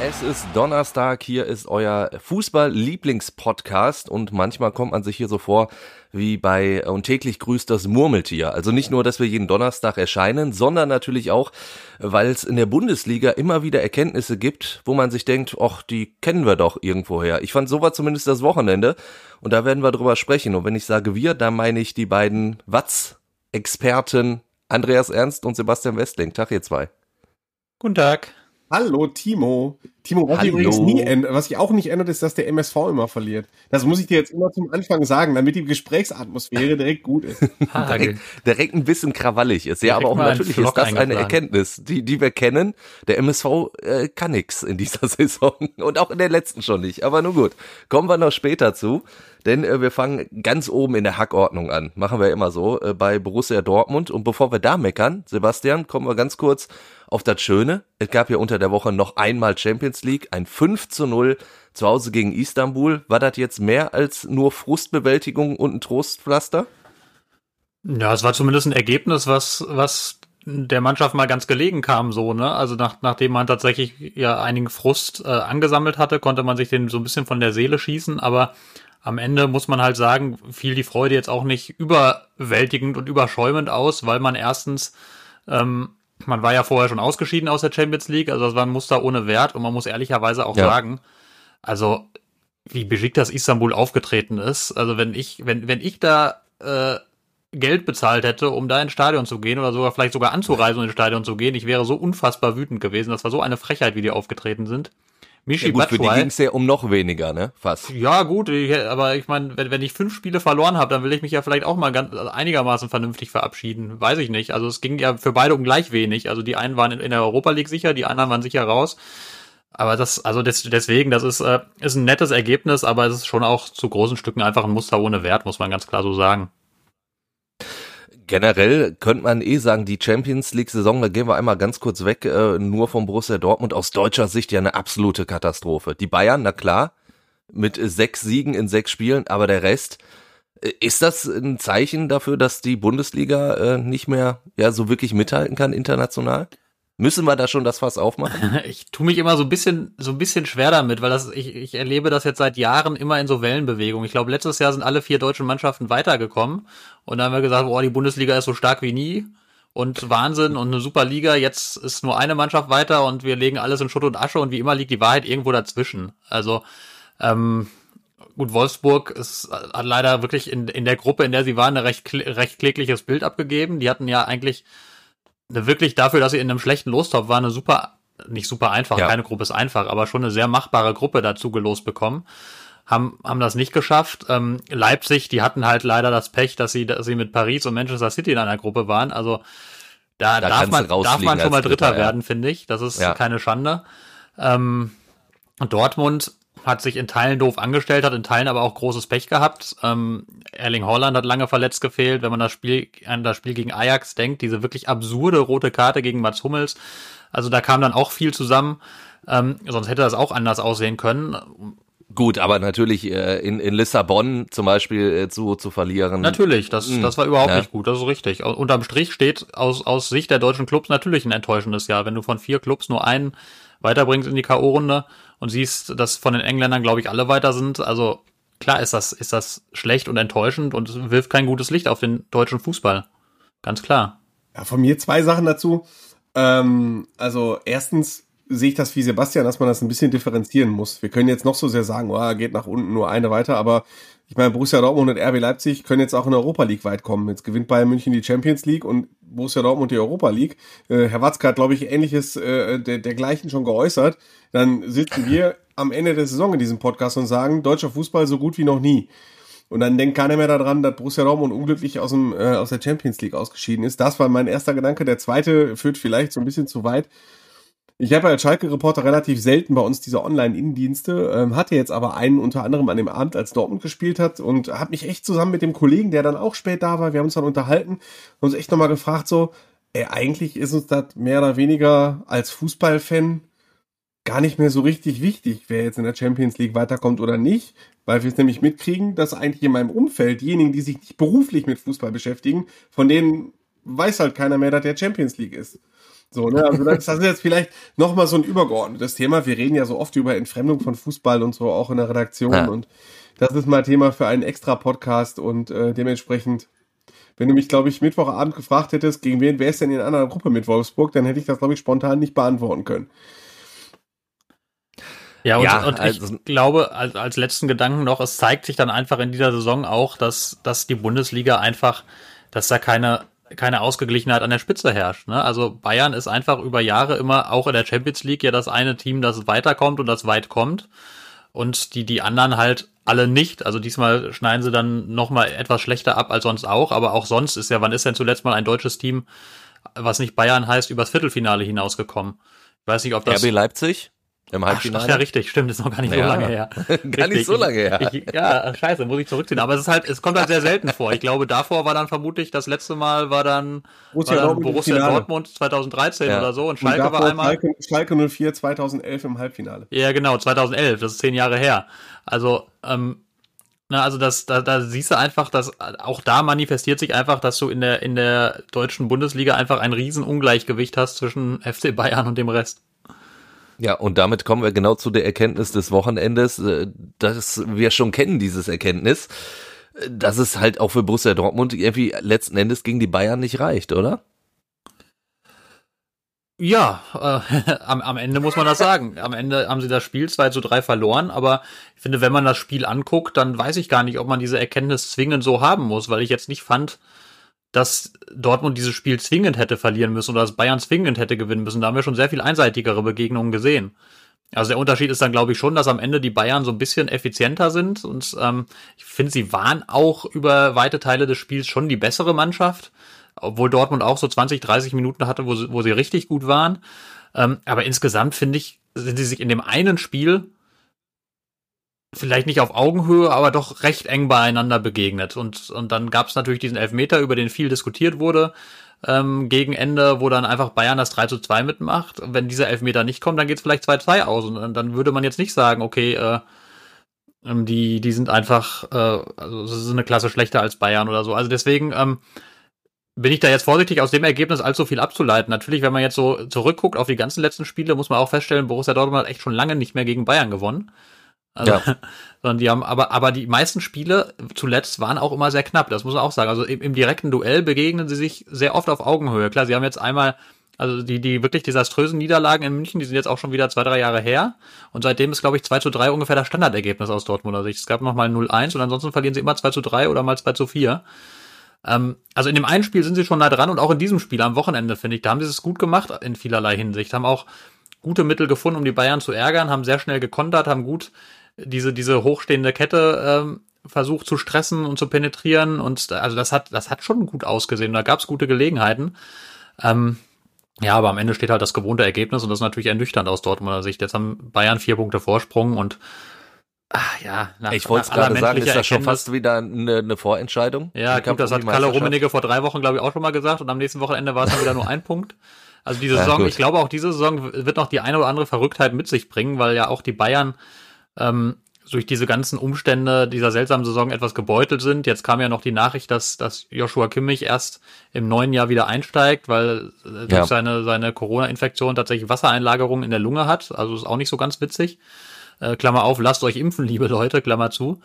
Es ist Donnerstag, hier ist euer Fußball-Lieblingspodcast und manchmal kommt man sich hier so vor wie bei Und täglich grüßt das Murmeltier. Also nicht nur, dass wir jeden Donnerstag erscheinen, sondern natürlich auch, weil es in der Bundesliga immer wieder Erkenntnisse gibt, wo man sich denkt, ach, die kennen wir doch irgendwoher. Ich fand, so war zumindest das Wochenende und da werden wir drüber sprechen. Und wenn ich sage wir, dann meine ich die beiden Watz-Experten Andreas Ernst und Sebastian Westling. Tag ihr zwei. Guten Tag. Hallo, Timo. Timo, was, Hallo. Ich nie ändert, was ich auch nicht ändert, ist, dass der MSV immer verliert. Das muss ich dir jetzt immer zum Anfang sagen, damit die Gesprächsatmosphäre direkt gut ist. direkt, direkt ein bisschen krawallig ist. Ja, aber auch natürlich ist das eine Erkenntnis, die, die wir kennen. Der MSV äh, kann nix in dieser Saison und auch in der letzten schon nicht. Aber nun gut, kommen wir noch später zu. Denn äh, wir fangen ganz oben in der Hackordnung an. Machen wir immer so äh, bei Borussia Dortmund. Und bevor wir da meckern, Sebastian, kommen wir ganz kurz auf das Schöne. Es gab ja unter der Woche noch einmal Champions League, ein 5 zu 0 zu Hause gegen Istanbul. War das jetzt mehr als nur Frustbewältigung und ein Trostpflaster? Ja, es war zumindest ein Ergebnis, was, was der Mannschaft mal ganz gelegen kam, so, ne? Also nach, nachdem man tatsächlich ja einigen Frust äh, angesammelt hatte, konnte man sich den so ein bisschen von der Seele schießen, aber am Ende muss man halt sagen, fiel die Freude jetzt auch nicht überwältigend und überschäumend aus, weil man erstens ähm, man war ja vorher schon ausgeschieden aus der Champions League, also das war ein Muster ohne Wert und man muss ehrlicherweise auch ja. sagen, also wie beschickt das Istanbul aufgetreten ist. Also wenn ich, wenn, wenn ich da äh, Geld bezahlt hätte, um da ins Stadion zu gehen oder sogar vielleicht sogar anzureisen und ins Stadion zu gehen, ich wäre so unfassbar wütend gewesen. Das war so eine Frechheit, wie die aufgetreten sind. Michi ja, gut, für die ging's ja um noch weniger, ne? Fast. Ja, gut, ich, aber ich meine, wenn, wenn ich fünf Spiele verloren habe, dann will ich mich ja vielleicht auch mal ganz also einigermaßen vernünftig verabschieden. Weiß ich nicht. Also es ging ja für beide um gleich wenig. Also die einen waren in, in der Europa League sicher, die anderen waren sicher raus. Aber das, also des, deswegen, das ist, äh, ist ein nettes Ergebnis, aber es ist schon auch zu großen Stücken einfach ein Muster ohne Wert, muss man ganz klar so sagen generell könnte man eh sagen, die Champions League-Saison, da gehen wir einmal ganz kurz weg, äh, nur vom Borussia Dortmund aus deutscher Sicht ja eine absolute Katastrophe. Die Bayern, na klar, mit sechs Siegen in sechs Spielen, aber der Rest, äh, ist das ein Zeichen dafür, dass die Bundesliga äh, nicht mehr ja so wirklich mithalten kann international? Müssen wir da schon das Fass aufmachen? Ich tue mich immer so ein bisschen, so ein bisschen schwer damit, weil das, ich, ich erlebe das jetzt seit Jahren immer in so Wellenbewegungen. Ich glaube, letztes Jahr sind alle vier deutschen Mannschaften weitergekommen und dann haben wir gesagt, boah, die Bundesliga ist so stark wie nie und Wahnsinn und eine super Liga. Jetzt ist nur eine Mannschaft weiter und wir legen alles in Schutt und Asche und wie immer liegt die Wahrheit irgendwo dazwischen. Also, ähm, gut, Wolfsburg ist, hat leider wirklich in, in der Gruppe, in der sie waren, ein recht, recht klägliches Bild abgegeben. Die hatten ja eigentlich eine wirklich dafür, dass sie in einem schlechten Lostop waren, eine super, nicht super einfach, ja. keine Gruppe ist einfach, aber schon eine sehr machbare Gruppe dazu gelost bekommen. Haben, haben das nicht geschafft. Ähm, Leipzig, die hatten halt leider das Pech, dass sie, dass sie mit Paris und Manchester City in einer Gruppe waren. Also da, da darf, man, darf man schon mal Dritter, Dritter werden, finde ich. Das ist ja. keine Schande. Ähm, Dortmund hat sich in Teilen doof angestellt, hat in Teilen aber auch großes Pech gehabt. Ähm, Erling Holland hat lange verletzt gefehlt. Wenn man das Spiel an das Spiel gegen Ajax denkt, diese wirklich absurde rote Karte gegen Mats Hummels, also da kam dann auch viel zusammen. Ähm, sonst hätte das auch anders aussehen können. Gut, aber natürlich äh, in, in Lissabon zum Beispiel äh, zu, zu verlieren. Natürlich, das, hm, das war überhaupt ja. nicht gut, das ist richtig. Unterm Strich steht aus, aus Sicht der deutschen Clubs natürlich ein enttäuschendes Jahr. Wenn du von vier Clubs nur einen weiterbringst in die K.O.-Runde und siehst, dass von den Engländern, glaube ich, alle weiter sind. Also klar ist das, ist das schlecht und enttäuschend und wirft kein gutes Licht auf den deutschen Fußball. Ganz klar. Ja, von mir zwei Sachen dazu. Ähm, also erstens sehe ich das wie Sebastian, dass man das ein bisschen differenzieren muss. Wir können jetzt noch so sehr sagen, oh, geht nach unten nur eine weiter, aber ich meine, Borussia Dortmund und RB Leipzig können jetzt auch in der Europa League weit kommen. Jetzt gewinnt Bayern München die Champions League und Borussia Dortmund die Europa League. Äh, Herr Watzke hat, glaube ich, ähnliches äh, der, dergleichen schon geäußert. Dann sitzen wir am Ende der Saison in diesem Podcast und sagen, deutscher Fußball so gut wie noch nie. Und dann denkt keiner mehr daran, dass Borussia Dortmund unglücklich aus, dem, äh, aus der Champions League ausgeschieden ist. Das war mein erster Gedanke. Der zweite führt vielleicht so ein bisschen zu weit. Ich habe als Schalke-Reporter relativ selten bei uns diese Online-Innendienste, ähm, hatte jetzt aber einen unter anderem an dem Abend, als Dortmund gespielt hat und habe mich echt zusammen mit dem Kollegen, der dann auch spät da war, wir haben uns dann unterhalten, uns echt nochmal gefragt so, ey, eigentlich ist uns das mehr oder weniger als Fußballfan gar nicht mehr so richtig wichtig, wer jetzt in der Champions League weiterkommt oder nicht, weil wir es nämlich mitkriegen, dass eigentlich in meinem Umfeld diejenigen, die sich nicht beruflich mit Fußball beschäftigen, von denen weiß halt keiner mehr, dass der Champions League ist. So, ne? Also das, das ist jetzt vielleicht nochmal so ein übergeordnetes Thema. Wir reden ja so oft über Entfremdung von Fußball und so auch in der Redaktion ja. und das ist mal Thema für einen extra Podcast und äh, dementsprechend, wenn du mich, glaube ich, Mittwochabend gefragt hättest, gegen wen wer ist denn in einer anderen Gruppe mit Wolfsburg, dann hätte ich das, glaube ich, spontan nicht beantworten können. Ja, und, ja, und also, ich glaube, als, als letzten Gedanken noch, es zeigt sich dann einfach in dieser Saison auch, dass, dass die Bundesliga einfach, dass da keine, keine Ausgeglichenheit an der Spitze herrscht. Ne? Also Bayern ist einfach über Jahre immer auch in der Champions League ja das eine Team, das weiterkommt und das weit kommt. Und die, die anderen halt alle nicht. Also diesmal schneiden sie dann nochmal etwas schlechter ab als sonst auch. Aber auch sonst ist ja, wann ist denn zuletzt mal ein deutsches Team, was nicht Bayern heißt, übers Viertelfinale hinausgekommen? Ich weiß nicht, ob das. RB Leipzig? Im Halbfinale? Ach, ja, richtig, stimmt, ist noch gar nicht ja. so lange her. gar richtig. nicht so lange her. Ich, ja, scheiße, muss ich zurückziehen. Aber es ist halt, es kommt halt sehr selten vor. Ich glaube, davor war dann vermutlich, das letzte Mal war dann Borussia, war dann Borussia Dortmund 2013 ja. oder so und Schalke und war einmal. Schalke, Schalke 04 2011 im Halbfinale. Ja, genau, 2011, das ist zehn Jahre her. Also, ähm, na, also das, da, da siehst du einfach, dass auch da manifestiert sich einfach, dass du in der, in der deutschen Bundesliga einfach ein Riesenungleichgewicht hast zwischen FC Bayern und dem Rest. Ja, und damit kommen wir genau zu der Erkenntnis des Wochenendes, äh, dass wir schon kennen dieses Erkenntnis, dass es halt auch für Borussia Dortmund irgendwie letzten Endes gegen die Bayern nicht reicht, oder? Ja, äh, am, am Ende muss man das sagen. Am Ende haben sie das Spiel 2 zu 3 verloren, aber ich finde, wenn man das Spiel anguckt, dann weiß ich gar nicht, ob man diese Erkenntnis zwingend so haben muss, weil ich jetzt nicht fand, dass Dortmund dieses Spiel zwingend hätte verlieren müssen oder dass Bayern zwingend hätte gewinnen müssen. Da haben wir schon sehr viel einseitigere Begegnungen gesehen. Also der Unterschied ist dann, glaube ich, schon, dass am Ende die Bayern so ein bisschen effizienter sind und ähm, ich finde, sie waren auch über weite Teile des Spiels schon die bessere Mannschaft, obwohl Dortmund auch so 20, 30 Minuten hatte, wo sie, wo sie richtig gut waren. Ähm, aber insgesamt finde ich, sind sie sich in dem einen Spiel vielleicht nicht auf Augenhöhe, aber doch recht eng beieinander begegnet. Und, und dann gab es natürlich diesen Elfmeter, über den viel diskutiert wurde, ähm, gegen Ende, wo dann einfach Bayern das 3 zu 2 mitmacht. Wenn dieser Elfmeter nicht kommt, dann geht es vielleicht 2-2 aus. Und dann würde man jetzt nicht sagen, okay, äh, ähm, die, die sind einfach, äh, also sie sind eine Klasse schlechter als Bayern oder so. Also deswegen ähm, bin ich da jetzt vorsichtig, aus dem Ergebnis allzu viel abzuleiten. Natürlich, wenn man jetzt so zurückguckt auf die ganzen letzten Spiele, muss man auch feststellen, Borussia Dortmund hat echt schon lange nicht mehr gegen Bayern gewonnen. Also, ja. sondern die haben, aber, aber die meisten Spiele zuletzt waren auch immer sehr knapp, das muss man auch sagen. Also im, im direkten Duell begegnen sie sich sehr oft auf Augenhöhe. Klar, sie haben jetzt einmal, also die, die wirklich desaströsen Niederlagen in München, die sind jetzt auch schon wieder zwei, drei Jahre her. Und seitdem ist, glaube ich, 2 zu 3 ungefähr das Standardergebnis aus Dortmunder Sicht. Es gab noch mal 0-1 und ansonsten verlieren sie immer 2 zu 3 oder mal 2 zu 4. Ähm, also in dem einen Spiel sind sie schon nah dran und auch in diesem Spiel am Wochenende, finde ich, da haben sie es gut gemacht in vielerlei Hinsicht. Haben auch gute Mittel gefunden, um die Bayern zu ärgern, haben sehr schnell gekontert, haben gut diese, diese hochstehende Kette ähm, versucht zu stressen und zu penetrieren. Und also das hat, das hat schon gut ausgesehen. Da gab es gute Gelegenheiten. Ähm, ja, aber am Ende steht halt das gewohnte Ergebnis und das ist natürlich ernüchternd aus Dortmunder Sicht. Jetzt haben Bayern vier Punkte Vorsprung und ach ja, nach, ich wollte gerade sagen, ist das schon fast wieder eine, eine Vorentscheidung? Ja, gut, das hat Kalle Rummenigge vor drei Wochen, glaube ich, auch schon mal gesagt und am nächsten Wochenende war es dann wieder nur ein Punkt. Also diese Saison, ja, ich glaube auch diese Saison wird noch die eine oder andere Verrücktheit mit sich bringen, weil ja auch die Bayern ähm, durch diese ganzen Umstände dieser seltsamen Saison etwas gebeutelt sind. Jetzt kam ja noch die Nachricht, dass, dass Joshua Kimmich erst im neuen Jahr wieder einsteigt, weil äh, durch ja. seine, seine Corona-Infektion tatsächlich Wassereinlagerungen in der Lunge hat. Also ist auch nicht so ganz witzig. Äh, Klammer auf, lasst euch impfen, liebe Leute, Klammer zu.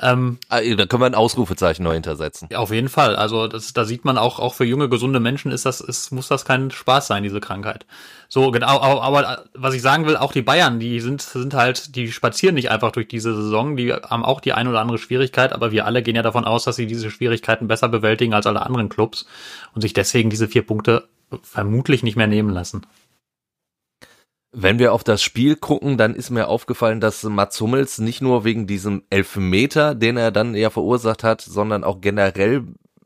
Ähm, ah, da können wir ein Ausrufezeichen neu hintersetzen. Ja, auf jeden Fall. Also das, da sieht man auch, auch für junge, gesunde Menschen ist das, ist, muss das kein Spaß sein, diese Krankheit. So, genau, aber, aber was ich sagen will, auch die Bayern, die sind, sind halt, die spazieren nicht einfach durch diese Saison, die haben auch die ein oder andere Schwierigkeit, aber wir alle gehen ja davon aus, dass sie diese Schwierigkeiten besser bewältigen als alle anderen Clubs und sich deswegen diese vier Punkte vermutlich nicht mehr nehmen lassen. Wenn wir auf das Spiel gucken, dann ist mir aufgefallen, dass Mats Hummels nicht nur wegen diesem Elfmeter, den er dann ja verursacht hat, sondern auch generell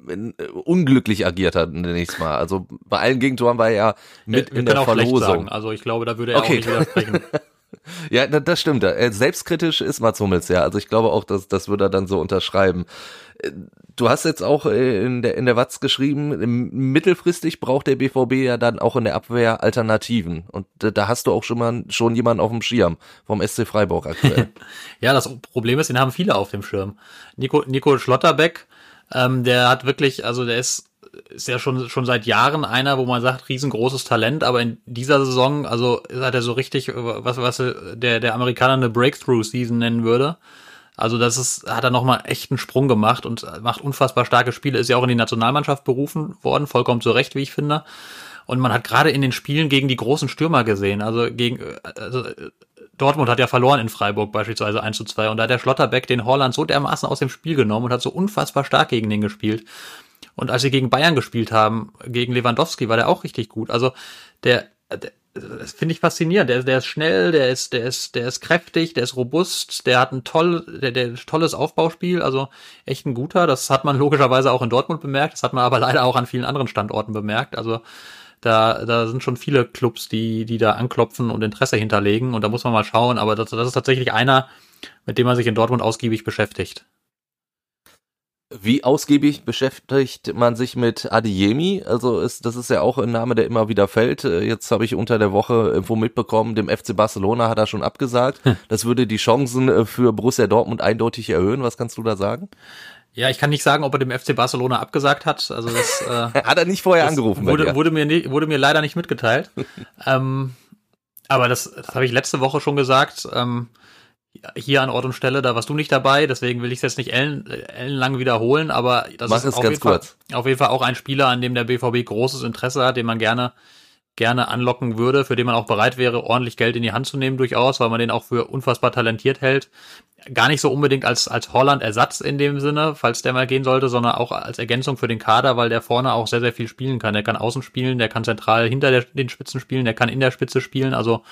äh, unglücklich agiert hat nächstes Mal. Also bei allen Gegentoren war er ja mit wir in der Verlosung. Also ich glaube, da würde er okay. auch nicht widersprechen. Ja, das stimmt. Äh, selbstkritisch ist Mats Hummels, ja. Also ich glaube auch, dass das würde er dann so unterschreiben. Äh, du hast jetzt auch äh, in der, in der Watz geschrieben, mittelfristig braucht der BVB ja dann auch in der Abwehr Alternativen. Und da hast du auch schon mal schon jemanden auf dem Schirm vom SC Freiburg aktuell. ja, das Problem ist, den haben viele auf dem Schirm. Nico, Nico Schlotterbeck, ähm, der hat wirklich, also der ist ist ja schon, schon seit Jahren einer, wo man sagt, riesengroßes Talent, aber in dieser Saison, also hat er so richtig, was, was der, der Amerikaner eine Breakthrough-Season nennen würde. Also das ist, hat er nochmal echt einen Sprung gemacht und macht unfassbar starke Spiele, ist ja auch in die Nationalmannschaft berufen worden, vollkommen zu Recht, wie ich finde. Und man hat gerade in den Spielen gegen die großen Stürmer gesehen, also gegen, also Dortmund hat ja verloren in Freiburg beispielsweise 1 zu 2 und da hat der Schlotterbeck den Holland so dermaßen aus dem Spiel genommen und hat so unfassbar stark gegen den gespielt. Und als sie gegen Bayern gespielt haben, gegen Lewandowski, war der auch richtig gut. Also der, der das finde ich faszinierend. Der, der ist schnell, der ist, der ist, der ist kräftig, der ist robust, der hat ein toll, der, der tolles Aufbauspiel, also echt ein guter. Das hat man logischerweise auch in Dortmund bemerkt, das hat man aber leider auch an vielen anderen Standorten bemerkt. Also da, da sind schon viele Clubs, die, die da anklopfen und Interesse hinterlegen und da muss man mal schauen. Aber das, das ist tatsächlich einer, mit dem man sich in Dortmund ausgiebig beschäftigt. Wie ausgiebig beschäftigt man sich mit Adiemi? Also ist, das ist ja auch ein Name, der immer wieder fällt. Äh, jetzt habe ich unter der Woche irgendwo mitbekommen, dem FC Barcelona hat er schon abgesagt. Hm. Das würde die Chancen äh, für Borussia Dortmund eindeutig erhöhen. Was kannst du da sagen? Ja, ich kann nicht sagen, ob er dem FC Barcelona abgesagt hat. Also das äh, hat er nicht vorher angerufen. Wurde, wurde mir wurde mir leider nicht mitgeteilt. ähm, aber das, das habe ich letzte Woche schon gesagt. Ähm, hier an Ort und Stelle, da warst du nicht dabei, deswegen will ich es jetzt nicht ellen, ellenlang wiederholen, aber das Mach ist auf jeden, Fall, auf jeden Fall auch ein Spieler, an dem der BVB großes Interesse hat, den man gerne gerne anlocken würde, für den man auch bereit wäre, ordentlich Geld in die Hand zu nehmen durchaus, weil man den auch für unfassbar talentiert hält. Gar nicht so unbedingt als, als Holland-Ersatz in dem Sinne, falls der mal gehen sollte, sondern auch als Ergänzung für den Kader, weil der vorne auch sehr, sehr viel spielen kann. Der kann außen spielen, der kann zentral hinter der, den Spitzen spielen, der kann in der Spitze spielen. Also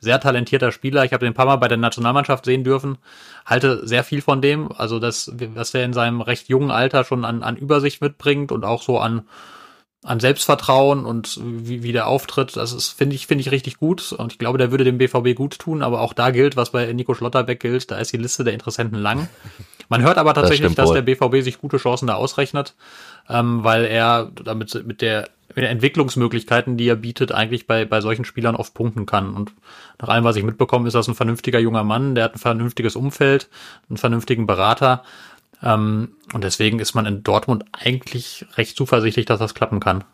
sehr talentierter Spieler. Ich habe den ein paar Mal bei der Nationalmannschaft sehen dürfen. Halte sehr viel von dem. Also das, was der in seinem recht jungen Alter schon an, an Übersicht mitbringt und auch so an, an Selbstvertrauen und wie, wie der auftritt, das ist, finde ich, finde ich richtig gut. Und ich glaube, der würde dem BVB gut tun, aber auch da gilt, was bei Nico Schlotterbeck gilt, da ist die Liste der Interessenten lang. Man hört aber tatsächlich, das dass der BVB sich gute Chancen da ausrechnet, ähm, weil er damit mit der mit den Entwicklungsmöglichkeiten, die er bietet, eigentlich bei, bei solchen Spielern oft punkten kann. Und nach allem, was ich mitbekomme, ist das ein vernünftiger junger Mann, der hat ein vernünftiges Umfeld, einen vernünftigen Berater. Ähm, und deswegen ist man in Dortmund eigentlich recht zuversichtlich, dass das klappen kann.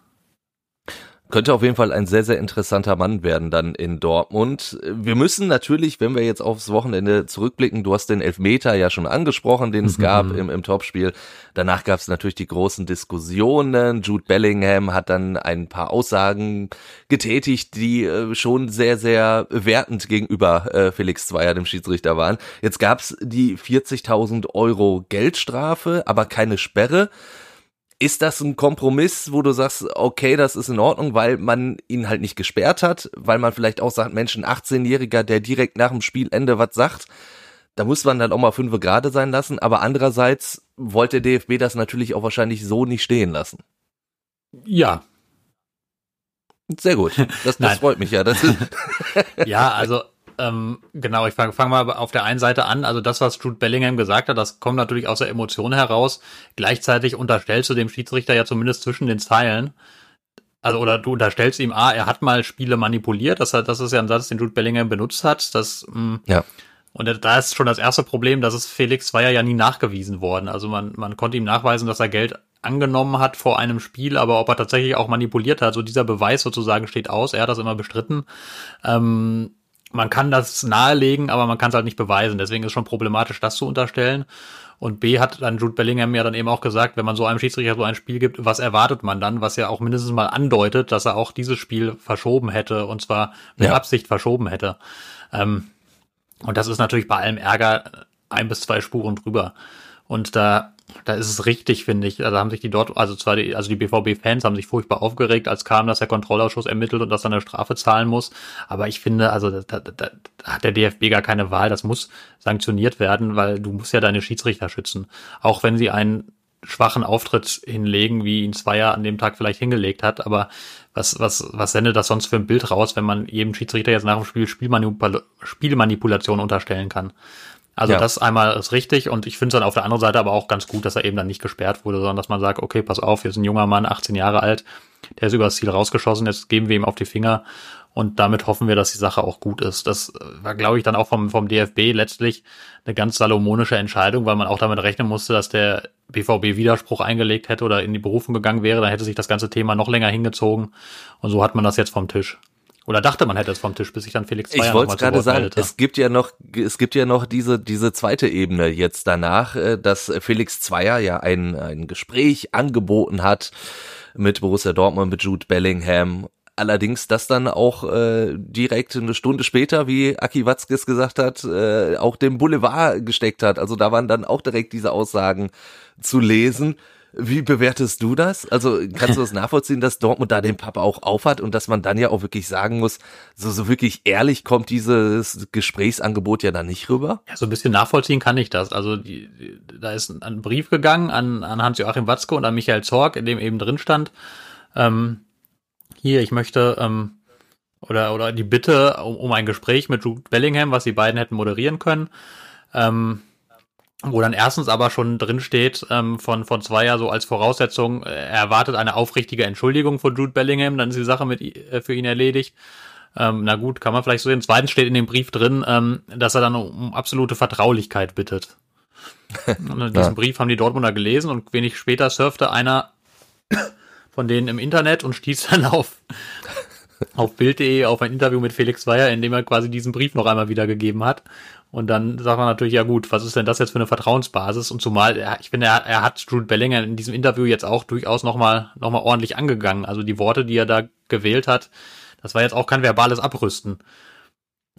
Könnte auf jeden Fall ein sehr, sehr interessanter Mann werden dann in Dortmund. Wir müssen natürlich, wenn wir jetzt aufs Wochenende zurückblicken, du hast den Elfmeter ja schon angesprochen, den es mhm. gab im, im Topspiel. Danach gab es natürlich die großen Diskussionen. Jude Bellingham hat dann ein paar Aussagen getätigt, die äh, schon sehr, sehr wertend gegenüber äh, Felix Zweier, dem Schiedsrichter, waren. Jetzt gab es die 40.000 Euro Geldstrafe, aber keine Sperre. Ist das ein Kompromiss, wo du sagst, okay, das ist in Ordnung, weil man ihn halt nicht gesperrt hat, weil man vielleicht auch sagt, Mensch, ein 18-Jähriger, der direkt nach dem Spielende was sagt, da muss man dann auch mal fünf Grade sein lassen, aber andererseits wollte der DFB das natürlich auch wahrscheinlich so nicht stehen lassen. Ja. Sehr gut. Das, das freut mich ja. Das ja, also ähm, genau, ich fange fang mal auf der einen Seite an. Also das, was Jude Bellingham gesagt hat, das kommt natürlich aus der Emotion heraus. Gleichzeitig unterstellst du dem Schiedsrichter ja zumindest zwischen den Zeilen, also oder du unterstellst ihm, ah, er hat mal Spiele manipuliert. Das, das ist ja ein Satz, den Jude Bellingham benutzt hat. Das, mh, mm, ja. Und da ist schon das erste Problem, dass es Felix war ja, ja nie nachgewiesen worden. Also man, man konnte ihm nachweisen, dass er Geld angenommen hat vor einem Spiel, aber ob er tatsächlich auch manipuliert hat, so dieser Beweis sozusagen steht aus. Er hat das immer bestritten. Ähm, man kann das nahelegen, aber man kann es halt nicht beweisen. Deswegen ist schon problematisch, das zu unterstellen. Und B hat dann Jude Bellingham ja dann eben auch gesagt, wenn man so einem Schiedsrichter so ein Spiel gibt, was erwartet man dann, was ja auch mindestens mal andeutet, dass er auch dieses Spiel verschoben hätte und zwar mit ja. Absicht verschoben hätte. Ähm, und das ist natürlich bei allem Ärger ein bis zwei Spuren drüber. Und da da ist es richtig, finde ich. Also haben sich die dort, also zwar die, also die BVB-Fans haben sich furchtbar aufgeregt, als kam, dass der Kontrollausschuss ermittelt und dass er eine Strafe zahlen muss. Aber ich finde, also da, da, da hat der DFB gar keine Wahl. Das muss sanktioniert werden, weil du musst ja deine Schiedsrichter schützen. Auch wenn sie einen schwachen Auftritt hinlegen, wie ihn Zweier an dem Tag vielleicht hingelegt hat. Aber was, was, was sendet das sonst für ein Bild raus, wenn man jedem Schiedsrichter jetzt nach dem Spiel Spielmanipul Spielmanipulation unterstellen kann? Also ja. das einmal ist richtig und ich finde es dann auf der anderen Seite aber auch ganz gut, dass er eben dann nicht gesperrt wurde, sondern dass man sagt, okay, pass auf, hier ist ein junger Mann, 18 Jahre alt, der ist übers Ziel rausgeschossen, jetzt geben wir ihm auf die Finger und damit hoffen wir, dass die Sache auch gut ist. Das war, glaube ich, dann auch vom, vom DFB letztlich eine ganz salomonische Entscheidung, weil man auch damit rechnen musste, dass der BVB Widerspruch eingelegt hätte oder in die Berufung gegangen wäre, dann hätte sich das ganze Thema noch länger hingezogen und so hat man das jetzt vom Tisch. Oder dachte man hätte es vom Tisch, bis sich dann Felix Zweier Ich wollte gerade sagen, meldete. es gibt ja noch, es gibt ja noch diese, diese zweite Ebene jetzt danach, äh, dass Felix Zweier ja ein, ein Gespräch angeboten hat mit Borussia Dortmund, mit Jude Bellingham. Allerdings das dann auch äh, direkt eine Stunde später, wie Aki Watzkes gesagt hat, äh, auch dem Boulevard gesteckt hat. Also da waren dann auch direkt diese Aussagen zu lesen. Wie bewertest du das? Also kannst du das nachvollziehen, dass Dortmund da den Papa auch aufhat und dass man dann ja auch wirklich sagen muss, so, so wirklich ehrlich kommt dieses Gesprächsangebot ja dann nicht rüber? Ja, so ein bisschen nachvollziehen kann ich das. Also die, da ist ein Brief gegangen an, an Hans-Joachim Watzke und an Michael Zorg, in dem eben drin stand, ähm, hier, ich möchte, ähm, oder, oder die Bitte um, um ein Gespräch mit Jude Bellingham, was die beiden hätten moderieren können. Ähm, wo dann erstens aber schon drin steht ähm, von von Zweier so als Voraussetzung, äh, er erwartet eine aufrichtige Entschuldigung von Jude Bellingham, dann ist die Sache mit äh, für ihn erledigt. Ähm, na gut, kann man vielleicht so sehen. Zweitens steht in dem Brief drin, ähm, dass er dann um absolute Vertraulichkeit bittet. diesen ja. Brief haben die Dortmunder gelesen und wenig später surfte einer von denen im Internet und stieß dann auf auf Bild.de auf ein Interview mit Felix Zweier, in dem er quasi diesen Brief noch einmal wiedergegeben hat. Und dann sagt man natürlich, ja gut, was ist denn das jetzt für eine Vertrauensbasis? Und zumal, er, ich finde, er, er hat Jude Bellinger in diesem Interview jetzt auch durchaus nochmal noch mal ordentlich angegangen. Also die Worte, die er da gewählt hat, das war jetzt auch kein verbales Abrüsten.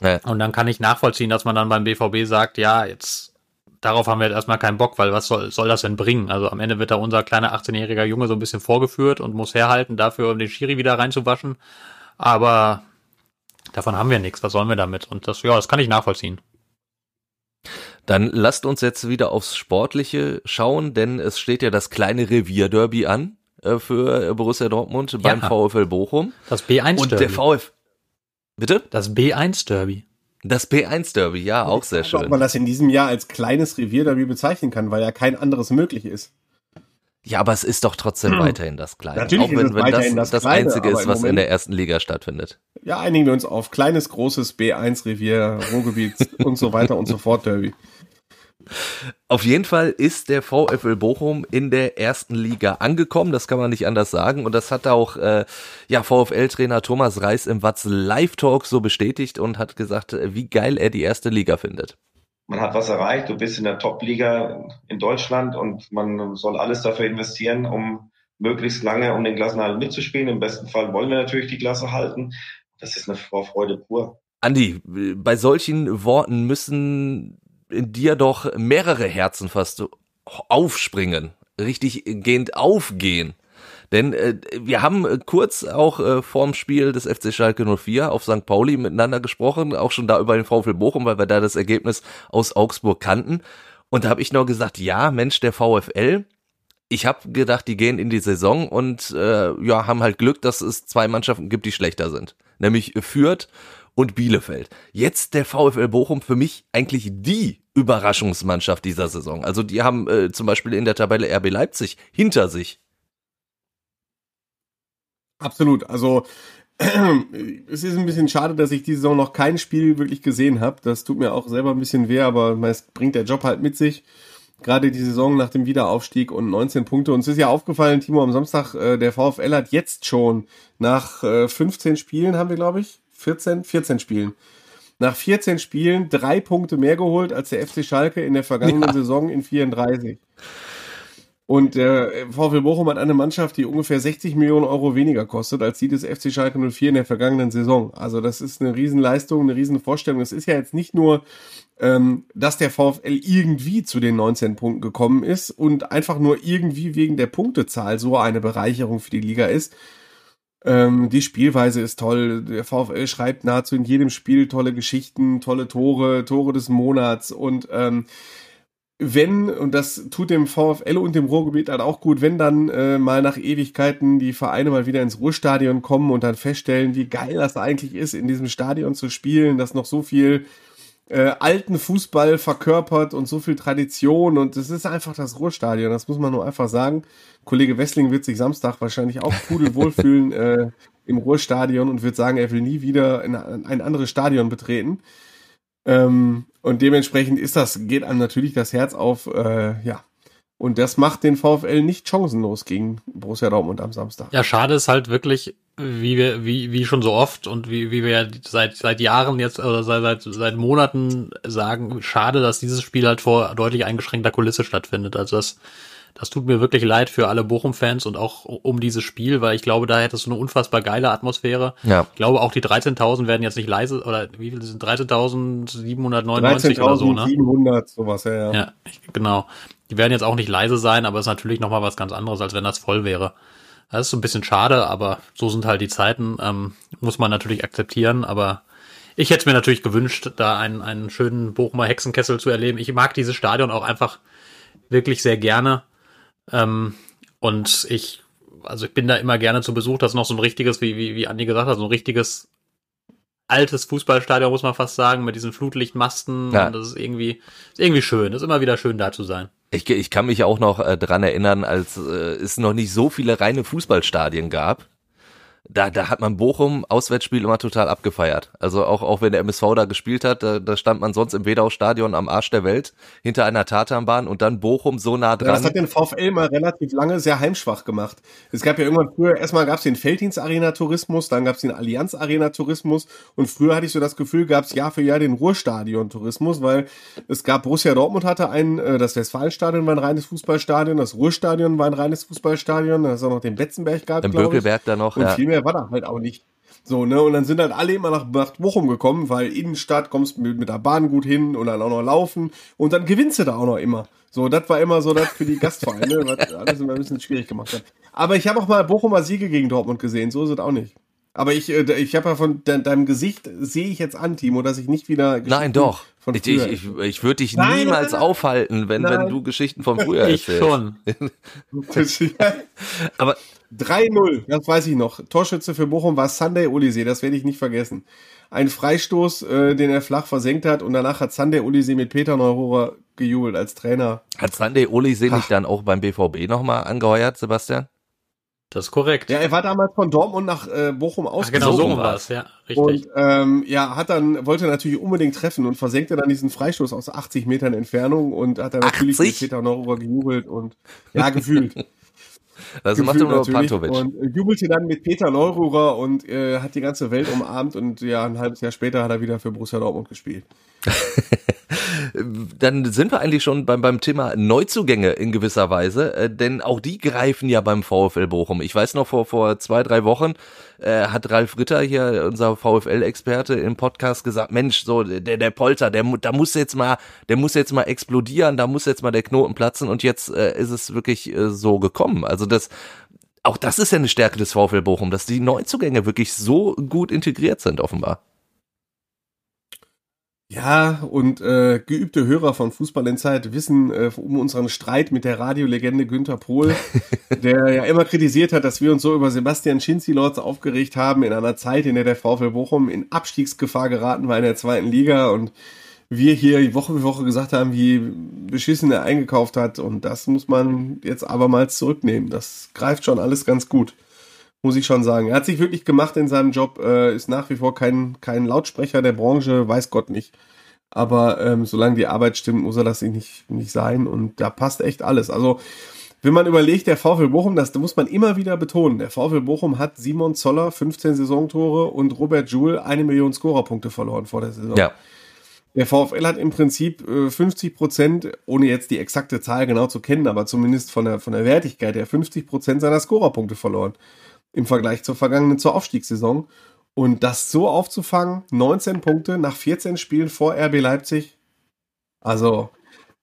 Ja. Und dann kann ich nachvollziehen, dass man dann beim BVB sagt, ja, jetzt darauf haben wir jetzt erstmal keinen Bock, weil was soll, soll das denn bringen? Also am Ende wird da unser kleiner 18-jähriger Junge so ein bisschen vorgeführt und muss herhalten, dafür um den Schiri wieder reinzuwaschen. Aber davon haben wir nichts. Was sollen wir damit? Und das, ja, das kann ich nachvollziehen. Dann lasst uns jetzt wieder aufs Sportliche schauen, denn es steht ja das kleine Revierderby an äh, für Borussia Dortmund ja. beim VfL Bochum. Das B1 Derby. Und der VfL Bitte? Das B1 Derby. Das B1 Derby, ja, auch sehr schön. Ob man das in diesem Jahr als kleines Revierderby bezeichnen kann, weil ja kein anderes möglich ist. Ja, aber es ist doch trotzdem hm. weiterhin das Kleine. Natürlich auch wenn, ist wenn das das, das Kleine, Einzige ist, was Moment, in der ersten Liga stattfindet. Ja, einigen wir uns auf kleines, großes B1 Revier, Ruhrgebiet und so weiter und so fort Derby. Auf jeden Fall ist der VfL Bochum in der ersten Liga angekommen, das kann man nicht anders sagen. Und das hat auch äh, ja, VfL-Trainer Thomas Reis im Watz Live Talk so bestätigt und hat gesagt, äh, wie geil er die erste Liga findet. Man hat was erreicht, du bist in der Top-Liga in Deutschland und man soll alles dafür investieren, um möglichst lange um den Klassenerhalt mitzuspielen. Im besten Fall wollen wir natürlich die Klasse halten. Das ist eine Vorfreude pur. Andi, bei solchen Worten müssen in dir doch mehrere Herzen fast aufspringen, richtig gehend aufgehen. Denn äh, wir haben äh, kurz auch äh, vorm Spiel des FC Schalke 04 auf St. Pauli miteinander gesprochen, auch schon da über den VfL Bochum, weil wir da das Ergebnis aus Augsburg kannten. Und da habe ich nur gesagt, ja, Mensch, der VfL, ich habe gedacht, die gehen in die Saison und äh, ja, haben halt Glück, dass es zwei Mannschaften gibt, die schlechter sind. Nämlich Fürth und Bielefeld. Jetzt der VfL Bochum für mich eigentlich die Überraschungsmannschaft dieser Saison. Also die haben äh, zum Beispiel in der Tabelle RB Leipzig hinter sich. Absolut. Also es ist ein bisschen schade, dass ich diese Saison noch kein Spiel wirklich gesehen habe. Das tut mir auch selber ein bisschen weh, aber es bringt der Job halt mit sich. Gerade die Saison nach dem Wiederaufstieg und 19 Punkte. Uns ist ja aufgefallen, Timo, am Samstag, äh, der VfL hat jetzt schon nach äh, 15 Spielen, haben wir, glaube ich, 14, 14 Spielen. Nach 14 Spielen drei Punkte mehr geholt als der FC Schalke in der vergangenen ja. Saison in 34. Und der VfL Bochum hat eine Mannschaft, die ungefähr 60 Millionen Euro weniger kostet als die des FC Schalke 04 in der vergangenen Saison. Also das ist eine Riesenleistung, eine Riesenvorstellung. Es ist ja jetzt nicht nur, ähm, dass der VfL irgendwie zu den 19 Punkten gekommen ist und einfach nur irgendwie wegen der Punktezahl so eine Bereicherung für die Liga ist, ähm, die Spielweise ist toll. Der VfL schreibt nahezu in jedem Spiel tolle Geschichten, tolle Tore, Tore des Monats und ähm, wenn, und das tut dem VfL und dem Ruhrgebiet halt auch gut, wenn dann äh, mal nach Ewigkeiten die Vereine mal wieder ins Ruhrstadion kommen und dann feststellen, wie geil das eigentlich ist, in diesem Stadion zu spielen, dass noch so viel äh, alten Fußball verkörpert und so viel Tradition und es ist einfach das Ruhrstadion, das muss man nur einfach sagen. Kollege Wessling wird sich Samstag wahrscheinlich auch pudelwohl fühlen äh, im Ruhrstadion und wird sagen, er will nie wieder in ein anderes Stadion betreten. Ähm, und dementsprechend ist das, geht einem natürlich das Herz auf, äh, ja. Und das macht den VfL nicht chancenlos gegen Borussia Dortmund am Samstag. Ja, schade ist halt wirklich, wie wir, wie, wie schon so oft und wie, wie wir ja seit, seit Jahren jetzt oder seit, seit, seit Monaten sagen, schade, dass dieses Spiel halt vor deutlich eingeschränkter Kulisse stattfindet. Also das, das tut mir wirklich leid für alle Bochum-Fans und auch um dieses Spiel, weil ich glaube, da hättest du eine unfassbar geile Atmosphäre. Ja. Ich glaube, auch die 13.000 werden jetzt nicht leise, oder wie viel sind 13.799 13 oder so, ne? 700, sowas, ja, ja. Ja, genau. Die werden jetzt auch nicht leise sein, aber es ist natürlich nochmal was ganz anderes, als wenn das voll wäre. Das ist so ein bisschen schade, aber so sind halt die Zeiten, ähm, muss man natürlich akzeptieren, aber ich hätte mir natürlich gewünscht, da einen, einen schönen Bochumer Hexenkessel zu erleben. Ich mag dieses Stadion auch einfach wirklich sehr gerne. Ähm, und ich, also ich bin da immer gerne zu Besuch. Das ist noch so ein richtiges, wie, wie, wie Andi gesagt hat, so ein richtiges altes Fußballstadion, muss man fast sagen, mit diesen Flutlichtmasten. Ja. Und das ist irgendwie, ist irgendwie schön. Das ist immer wieder schön, da zu sein. Ich, ich kann mich auch noch äh, dran erinnern, als äh, es noch nicht so viele reine Fußballstadien gab da, da hat man Bochum Auswärtsspiel immer total abgefeiert. Also auch, auch wenn der MSV da gespielt hat, da, da stand man sonst im Wedau-Stadion am Arsch der Welt hinter einer Tatanbahn und dann Bochum so nah dran. Ja, das hat den VfL mal relativ lange sehr heimschwach gemacht. Es gab ja irgendwann früher, erstmal gab es den Felddienst-Arena-Tourismus, dann gab es den Allianz-Arena-Tourismus und früher hatte ich so das Gefühl, gab es Jahr für Jahr den Ruhrstadion-Tourismus, weil es gab Borussia Dortmund hatte ein, äh, das Westfalenstadion war ein reines Fußballstadion, das Ruhrstadion war ein reines Fußballstadion, da ist auch noch den Betzenberg gab, Im Bökelberg da noch, und ja mehr war da halt auch nicht. So, ne, und dann sind halt alle immer nach, nach Bochum gekommen, weil Innenstadt kommst mit, mit der Bahn gut hin und dann auch noch laufen und dann gewinnst du da auch noch immer. So, das war immer so das für die Gastvereine, was alles immer ein bisschen schwierig gemacht hat. Aber ich habe auch mal Bochumer Siege gegen Dortmund gesehen, so ist es auch nicht. Aber ich, äh, ich habe ja von de deinem Gesicht sehe ich jetzt an, Timo, dass ich nicht wieder Nein, doch. Von ich ich, ich, ich würde dich nein, niemals nein, aufhalten, wenn, wenn du Geschichten von früher erzählst. Ich schon. Aber 3-0, das weiß ich noch. Torschütze für Bochum war Sunday Olise, das werde ich nicht vergessen. Ein Freistoß, äh, den er flach versenkt hat und danach hat Sunday Olise mit Peter Neururer gejubelt als Trainer. Hat Sunday Olise nicht dann auch beim BVB nochmal angeheuert, Sebastian? Das ist korrekt. Ja, er war damals von Dortmund nach äh, Bochum ausgezogen. Genau, so war es, ja, richtig. Und ähm, ja, hat dann, wollte natürlich unbedingt treffen und versenkte dann diesen Freistoß aus 80 Metern Entfernung und hat dann natürlich mit Peter Neururer gejubelt und ja, gefühlt. Also macht er nur Pantovic. Und äh, jubelte dann mit Peter Neururer und äh, hat die ganze Welt umarmt und ja, ein halbes Jahr später hat er wieder für Borussia Dortmund gespielt. Dann sind wir eigentlich schon beim, beim Thema Neuzugänge in gewisser Weise, äh, denn auch die greifen ja beim VfL Bochum. Ich weiß noch, vor, vor zwei, drei Wochen äh, hat Ralf Ritter hier, unser VfL-Experte, im Podcast gesagt, Mensch, so der, der Polter, der, da muss jetzt mal, der muss jetzt mal explodieren, da muss jetzt mal der Knoten platzen und jetzt äh, ist es wirklich äh, so gekommen. Also das auch das ist ja eine Stärke des VfL Bochum, dass die Neuzugänge wirklich so gut integriert sind, offenbar. Ja, und äh, geübte Hörer von Fußball in Zeit wissen äh, um unseren Streit mit der Radiolegende Günther Pohl, der ja immer kritisiert hat, dass wir uns so über Sebastian Schinzi-Lords aufgeregt haben in einer Zeit, in der der VfL Bochum in Abstiegsgefahr geraten war in der zweiten Liga und wir hier Woche für Woche gesagt haben, wie beschissen er eingekauft hat. Und das muss man jetzt abermals zurücknehmen. Das greift schon alles ganz gut muss ich schon sagen. Er hat sich wirklich gemacht in seinem Job, äh, ist nach wie vor kein, kein Lautsprecher der Branche, weiß Gott nicht. Aber ähm, solange die Arbeit stimmt, muss er das nicht, nicht sein. Und da passt echt alles. Also, wenn man überlegt, der VfL Bochum, das muss man immer wieder betonen. Der VfL Bochum hat Simon Zoller 15 Saisontore und Robert Joule eine Million Scorerpunkte verloren vor der Saison. Ja. Der VfL hat im Prinzip äh, 50 Prozent, ohne jetzt die exakte Zahl genau zu kennen, aber zumindest von der, von der Wertigkeit her, 50 Prozent seiner Scorerpunkte verloren im Vergleich zur vergangenen, zur Aufstiegssaison. Und das so aufzufangen, 19 Punkte nach 14 Spielen vor RB Leipzig, also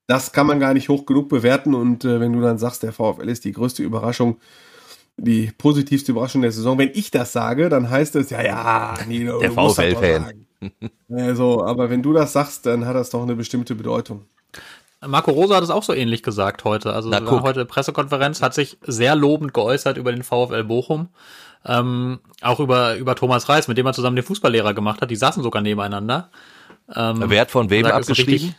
das kann man gar nicht hoch genug bewerten. Und äh, wenn du dann sagst, der VfL ist die größte Überraschung, die positivste Überraschung der Saison, wenn ich das sage, dann heißt es, ja, ja, Nino, der VfL-Fan. Also, aber wenn du das sagst, dann hat das doch eine bestimmte Bedeutung. Marco Rosa hat es auch so ähnlich gesagt heute. Also Na, heute Pressekonferenz, hat sich sehr lobend geäußert über den VfL Bochum. Ähm, auch über, über Thomas Reis, mit dem er zusammen den Fußballlehrer gemacht hat. Die saßen sogar nebeneinander. Ähm, Wer hat von wem abgestiegen?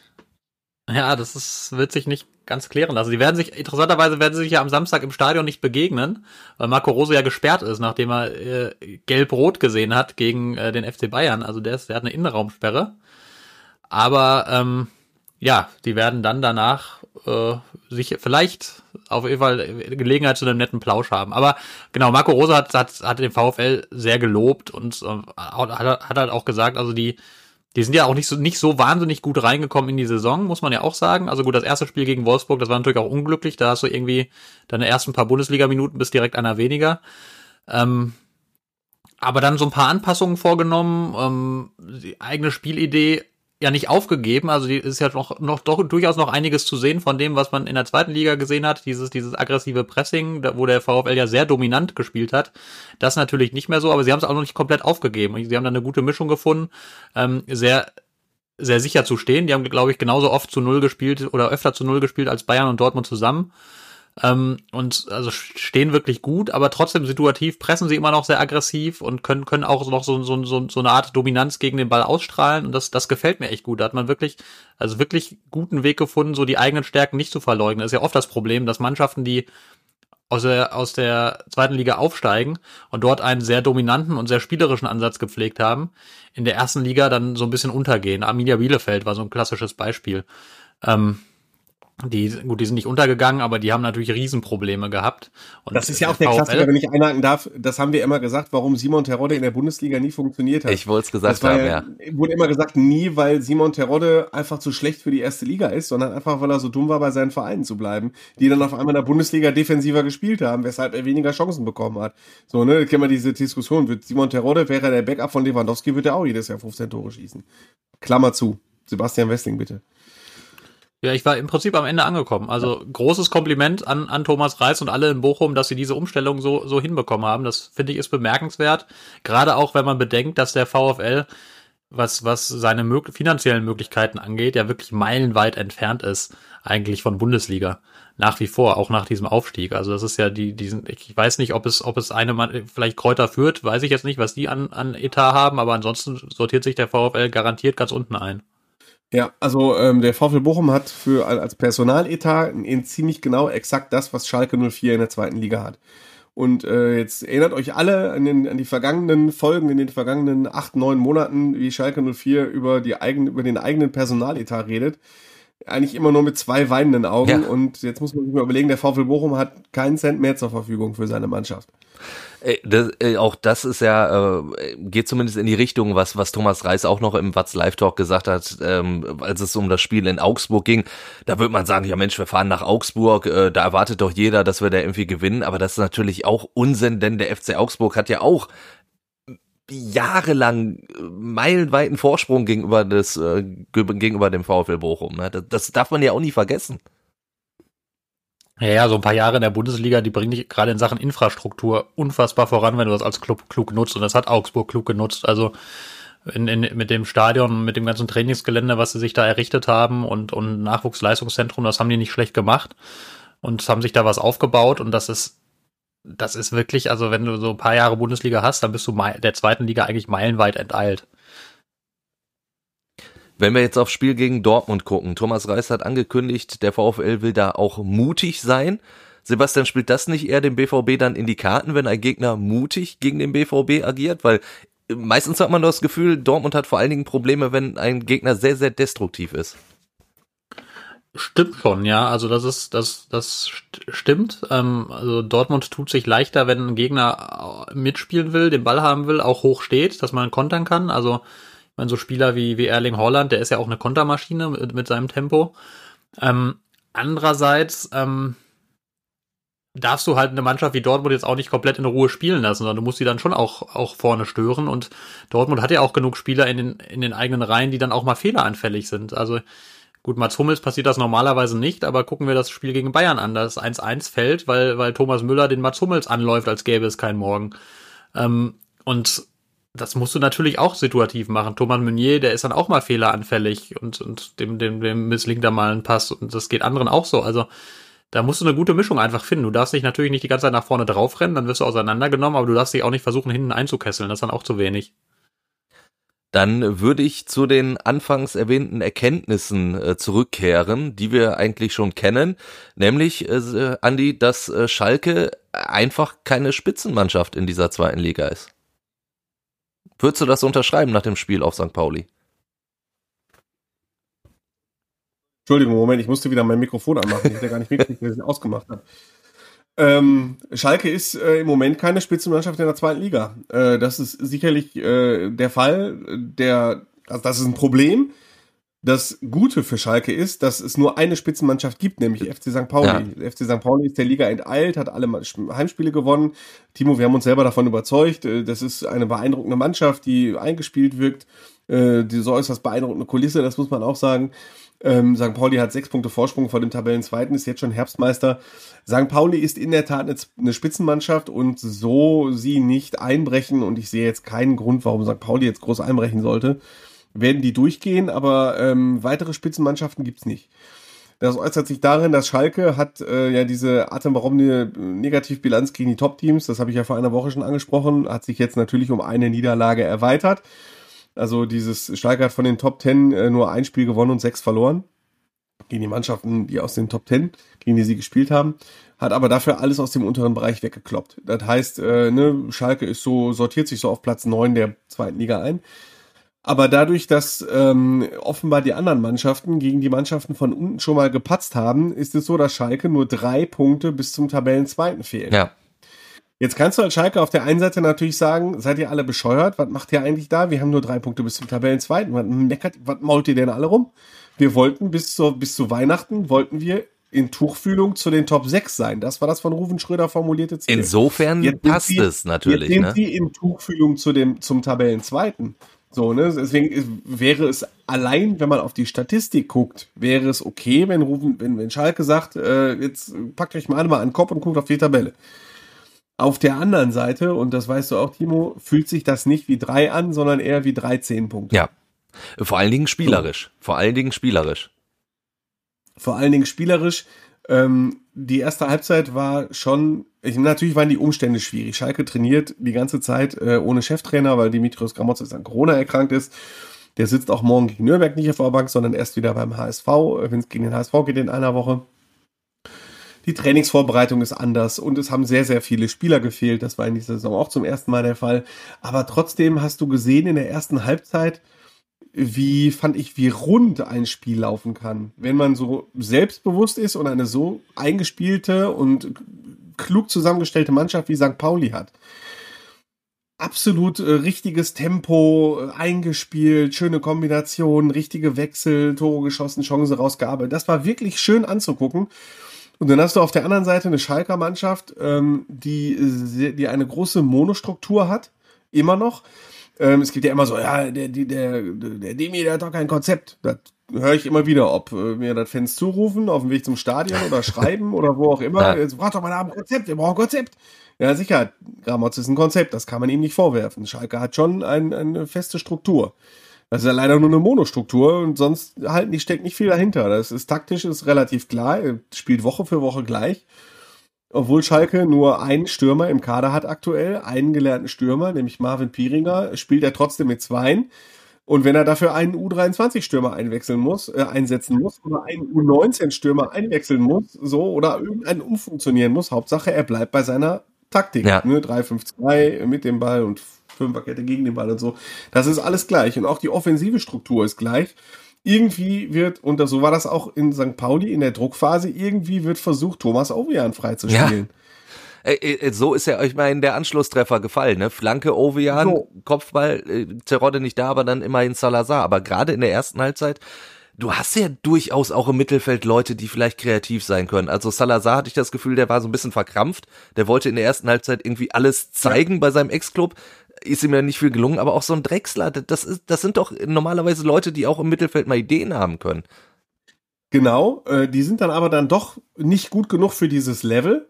Ja, das ist, wird sich nicht ganz klären lassen. Sie werden sich, interessanterweise werden sie sich ja am Samstag im Stadion nicht begegnen, weil Marco Rose ja gesperrt ist, nachdem er äh, gelb-rot gesehen hat gegen äh, den FC Bayern. Also der, ist, der hat eine Innenraumsperre. Aber ähm, ja, die werden dann danach äh, sich vielleicht auf jeden Fall Gelegenheit zu einem netten Plausch haben. Aber genau, Marco Rose hat, hat, hat den VfL sehr gelobt und äh, hat, hat halt auch gesagt, also die die sind ja auch nicht so, nicht so wahnsinnig gut reingekommen in die Saison, muss man ja auch sagen. Also gut, das erste Spiel gegen Wolfsburg, das war natürlich auch unglücklich. Da hast du irgendwie deine ersten paar Bundesliga-Minuten bis direkt einer weniger. Ähm, aber dann so ein paar Anpassungen vorgenommen, ähm, die eigene Spielidee ja nicht aufgegeben. Also die ist ja noch, noch doch durchaus noch einiges zu sehen von dem, was man in der zweiten Liga gesehen hat. Dieses, dieses aggressive Pressing, wo der VfL ja sehr dominant gespielt hat. Das natürlich nicht mehr so, aber sie haben es auch noch nicht komplett aufgegeben. Sie haben da eine gute Mischung gefunden, ähm, sehr, sehr sicher zu stehen. Die haben, glaube ich, genauso oft zu Null gespielt oder öfter zu Null gespielt als Bayern und Dortmund zusammen. Ähm, und also stehen wirklich gut, aber trotzdem situativ pressen sie immer noch sehr aggressiv und können, können auch noch so, so, so, so eine Art Dominanz gegen den Ball ausstrahlen. Und das, das gefällt mir echt gut. Da hat man wirklich, also wirklich guten Weg gefunden, so die eigenen Stärken nicht zu verleugnen. Das ist ja oft das Problem, dass Mannschaften, die aus der, aus der zweiten Liga aufsteigen und dort einen sehr dominanten und sehr spielerischen Ansatz gepflegt haben, in der ersten Liga dann so ein bisschen untergehen. Arminia Bielefeld war so ein klassisches Beispiel. Ähm, die, gut, die sind nicht untergegangen, aber die haben natürlich Riesenprobleme gehabt. Und das ist ja auch der VfL, Klassiker, wenn ich einhaken darf. Das haben wir immer gesagt, warum Simon Terodde in der Bundesliga nie funktioniert hat. Ich wollte es gesagt haben, ja. Wurde immer gesagt, nie, weil Simon Terodde einfach zu schlecht für die erste Liga ist, sondern einfach, weil er so dumm war, bei seinen Vereinen zu bleiben, die dann auf einmal in der Bundesliga defensiver gespielt haben, weshalb er weniger Chancen bekommen hat. So, ne, kennen wir diese Diskussion. Wird Simon Terodde, wäre der Backup von Lewandowski, wird er auch jedes Jahr 15 Tore schießen. Klammer zu. Sebastian Westling, bitte. Ja, ich war im Prinzip am Ende angekommen. Also großes Kompliment an, an Thomas Reis und alle in Bochum, dass sie diese Umstellung so, so hinbekommen haben. Das finde ich ist bemerkenswert. Gerade auch, wenn man bedenkt, dass der VfL, was, was seine mög finanziellen Möglichkeiten angeht, ja wirklich meilenweit entfernt ist, eigentlich von Bundesliga. Nach wie vor, auch nach diesem Aufstieg. Also das ist ja die, diesen, ich weiß nicht, ob es, ob es eine, vielleicht Kräuter führt, weiß ich jetzt nicht, was die an, an Etat haben, aber ansonsten sortiert sich der VfL garantiert ganz unten ein. Ja, also ähm, der VfL Bochum hat für als Personaletat in ziemlich genau exakt das, was Schalke 04 in der zweiten Liga hat. Und äh, jetzt erinnert euch alle an, den, an die vergangenen Folgen in den vergangenen acht, neun Monaten, wie Schalke 04 über, die eigen, über den eigenen Personaletat redet. Eigentlich immer nur mit zwei weinenden Augen. Ja. Und jetzt muss man sich mal überlegen, der VfL Bochum hat keinen Cent mehr zur Verfügung für seine Mannschaft. Das, äh, auch das ist ja, äh, geht zumindest in die Richtung, was, was Thomas Reis auch noch im Watz Live Talk gesagt hat, ähm, als es um das Spiel in Augsburg ging. Da würde man sagen, ja Mensch, wir fahren nach Augsburg, äh, da erwartet doch jeder, dass wir da irgendwie gewinnen. Aber das ist natürlich auch Unsinn, denn der FC Augsburg hat ja auch jahrelang äh, meilenweiten Vorsprung gegenüber des äh, gegenüber dem VfL Bochum. Ne? Das, das darf man ja auch nie vergessen. Ja, ja, so ein paar Jahre in der Bundesliga, die bringen dich gerade in Sachen Infrastruktur unfassbar voran, wenn du das als Club klug nutzt. Und das hat Augsburg klug genutzt. Also in, in, mit dem Stadion, mit dem ganzen Trainingsgelände, was sie sich da errichtet haben und, und Nachwuchsleistungszentrum, das haben die nicht schlecht gemacht und haben sich da was aufgebaut. Und das ist, das ist wirklich, also wenn du so ein paar Jahre Bundesliga hast, dann bist du der zweiten Liga eigentlich meilenweit enteilt. Wenn wir jetzt aufs Spiel gegen Dortmund gucken, Thomas Reis hat angekündigt, der VfL will da auch mutig sein. Sebastian, spielt das nicht eher dem BVB dann in die Karten, wenn ein Gegner mutig gegen den BVB agiert? Weil meistens hat man das Gefühl, Dortmund hat vor allen Dingen Probleme, wenn ein Gegner sehr, sehr destruktiv ist. Stimmt schon, ja. Also das ist, das, das stimmt. Ähm, also Dortmund tut sich leichter, wenn ein Gegner mitspielen will, den Ball haben will, auch hoch steht, dass man kontern kann. Also meine, so Spieler wie, wie Erling Holland, der ist ja auch eine Kontermaschine mit, mit seinem Tempo. Ähm, andererseits ähm, darfst du halt eine Mannschaft wie Dortmund jetzt auch nicht komplett in Ruhe spielen lassen, sondern du musst sie dann schon auch, auch vorne stören. Und Dortmund hat ja auch genug Spieler in den, in den eigenen Reihen, die dann auch mal fehleranfällig sind. Also gut, Mats Hummels passiert das normalerweise nicht, aber gucken wir das Spiel gegen Bayern an, das 1-1 fällt, weil, weil Thomas Müller den Mats Hummels anläuft, als gäbe es keinen Morgen. Ähm, und das musst du natürlich auch situativ machen. Thomas Meunier, der ist dann auch mal fehleranfällig und, und dem, dem, dem misslingt da mal ein Pass und das geht anderen auch so. Also da musst du eine gute Mischung einfach finden. Du darfst dich natürlich nicht die ganze Zeit nach vorne draufrennen, dann wirst du auseinandergenommen, aber du darfst dich auch nicht versuchen, hinten einzukesseln. Das ist dann auch zu wenig. Dann würde ich zu den anfangs erwähnten Erkenntnissen äh, zurückkehren, die wir eigentlich schon kennen, nämlich, äh, Andi, dass äh, Schalke einfach keine Spitzenmannschaft in dieser zweiten Liga ist. Würdest du das unterschreiben nach dem Spiel auf St. Pauli? Entschuldigung, Moment, ich musste wieder mein Mikrofon anmachen. Ich hätte gar nicht mitgekriegt, dass ich ausgemacht habe. Ähm, Schalke ist äh, im Moment keine Spitzenmannschaft in der zweiten Liga. Äh, das ist sicherlich äh, der Fall. Der, also das ist ein Problem. Das Gute für Schalke ist, dass es nur eine Spitzenmannschaft gibt, nämlich FC St. Pauli. Ja. FC St. Pauli ist der Liga enteilt, hat alle Heimspiele gewonnen. Timo, wir haben uns selber davon überzeugt. Äh, das ist eine beeindruckende Mannschaft, die eingespielt wirkt. Äh, die so äußerst beeindruckende Kulisse, das muss man auch sagen. Ähm, St. Pauli hat sechs Punkte Vorsprung vor dem Tabellenzweiten, ist jetzt schon Herbstmeister. St. Pauli ist in der Tat eine Spitzenmannschaft und so sie nicht einbrechen, und ich sehe jetzt keinen Grund, warum St. Pauli jetzt groß einbrechen sollte, werden die durchgehen, aber ähm, weitere Spitzenmannschaften gibt's nicht. Das äußert sich darin, dass Schalke hat äh, ja diese atemberaubende Negativbilanz gegen die Top-Teams, das habe ich ja vor einer Woche schon angesprochen, hat sich jetzt natürlich um eine Niederlage erweitert. Also dieses Schalke hat von den Top 10 äh, nur ein Spiel gewonnen und sechs verloren. Gegen die Mannschaften, die aus den Top 10, gegen die sie gespielt haben. Hat aber dafür alles aus dem unteren Bereich weggekloppt. Das heißt, äh, ne, Schalke ist so, sortiert sich so auf Platz 9 der zweiten Liga ein. Aber dadurch, dass ähm, offenbar die anderen Mannschaften gegen die Mannschaften von unten schon mal gepatzt haben, ist es so, dass Schalke nur drei Punkte bis zum Tabellenzweiten fehlen. Ja. Jetzt kannst du als Schalke auf der einen Seite natürlich sagen, seid ihr alle bescheuert? Was macht ihr eigentlich da? Wir haben nur drei Punkte bis zum Tabellenzweiten. Was meckert, was mault ihr denn alle rum? Wir wollten bis zu, bis zu Weihnachten, wollten wir in Tuchfühlung zu den Top 6 sein. Das war das von Rufen Schröder formulierte Ziel. Insofern jetzt passt sie, es natürlich. Jetzt sind ne? sie in Tuchfühlung zu dem, zum Tabellenzweiten. So, ne? Deswegen wäre es allein, wenn man auf die Statistik guckt, wäre es okay, wenn Rufen, wenn, wenn Schalke sagt, äh, jetzt packt euch mal alle mal an den Kopf und guckt auf die Tabelle. Auf der anderen Seite, und das weißt du auch, Timo, fühlt sich das nicht wie drei an, sondern eher wie 13 Punkte. Ja. Vor allen Dingen spielerisch. Vor allen Dingen spielerisch. Vor allen Dingen spielerisch. Ähm, die erste Halbzeit war schon, ich, natürlich waren die Umstände schwierig. Schalke trainiert die ganze Zeit äh, ohne Cheftrainer, weil Dimitrios Gramotzes an Corona erkrankt ist. Der sitzt auch morgen gegen Nürnberg nicht auf der Bank, sondern erst wieder beim HSV, äh, wenn es gegen den HSV geht in einer Woche. Die Trainingsvorbereitung ist anders und es haben sehr, sehr viele Spieler gefehlt. Das war in dieser Saison auch zum ersten Mal der Fall. Aber trotzdem hast du gesehen in der ersten Halbzeit, wie fand ich, wie rund ein Spiel laufen kann. Wenn man so selbstbewusst ist und eine so eingespielte und klug zusammengestellte Mannschaft wie St. Pauli hat. Absolut äh, richtiges Tempo, äh, eingespielt, schöne Kombinationen, richtige Wechsel, Tore geschossen, Chance rausgearbeitet. Das war wirklich schön anzugucken. Und dann hast du auf der anderen Seite eine Schalker Mannschaft, ähm, die, die eine große Monostruktur hat, immer noch. Ähm, es gibt ja immer so, ja, der, der, der, der Demi, der hat doch kein Konzept. Das höre ich immer wieder, ob äh, mir das Fans zurufen, auf dem Weg zum Stadion oder schreiben oder wo auch immer. Ja. Jetzt fragt doch mal dem Konzept, wir brauchen ein Konzept. Ja, sicher, Gramotz ist ein Konzept, das kann man ihm nicht vorwerfen. Schalke hat schon ein, eine feste Struktur. Das ist ja leider nur eine Monostruktur und sonst halt nicht, steckt nicht viel dahinter. Das ist taktisch, ist relativ klar, spielt Woche für Woche gleich. Obwohl Schalke nur einen Stürmer im Kader hat aktuell, einen gelernten Stürmer, nämlich Marvin Pieringer, spielt er trotzdem mit zweien. Und wenn er dafür einen U23-Stürmer einwechseln muss, äh, einsetzen muss oder einen U19-Stürmer einwechseln muss, so oder irgendeinen umfunktionieren muss, Hauptsache er bleibt bei seiner Taktik. Ja. Ne? 3-5-2 mit dem Ball und Fünferkette gegen den Ball und so. Das ist alles gleich. Und auch die offensive Struktur ist gleich. Irgendwie wird, und so war das auch in St. Pauli in der Druckphase, irgendwie wird versucht, Thomas Ovian freizuspielen. Ja. So ist ja, ich meine, der Anschlusstreffer gefallen, ne? Flanke Ovian, so. Kopfball, äh, Terodde nicht da, aber dann immerhin Salazar. Aber gerade in der ersten Halbzeit du hast ja durchaus auch im Mittelfeld Leute, die vielleicht kreativ sein können. Also Salazar hatte ich das Gefühl, der war so ein bisschen verkrampft. Der wollte in der ersten Halbzeit irgendwie alles zeigen ja. bei seinem Ex-Club. Ist ihm ja nicht viel gelungen, aber auch so ein Drechsler, das ist, das sind doch normalerweise Leute, die auch im Mittelfeld mal Ideen haben können. Genau, äh, die sind dann aber dann doch nicht gut genug für dieses Level.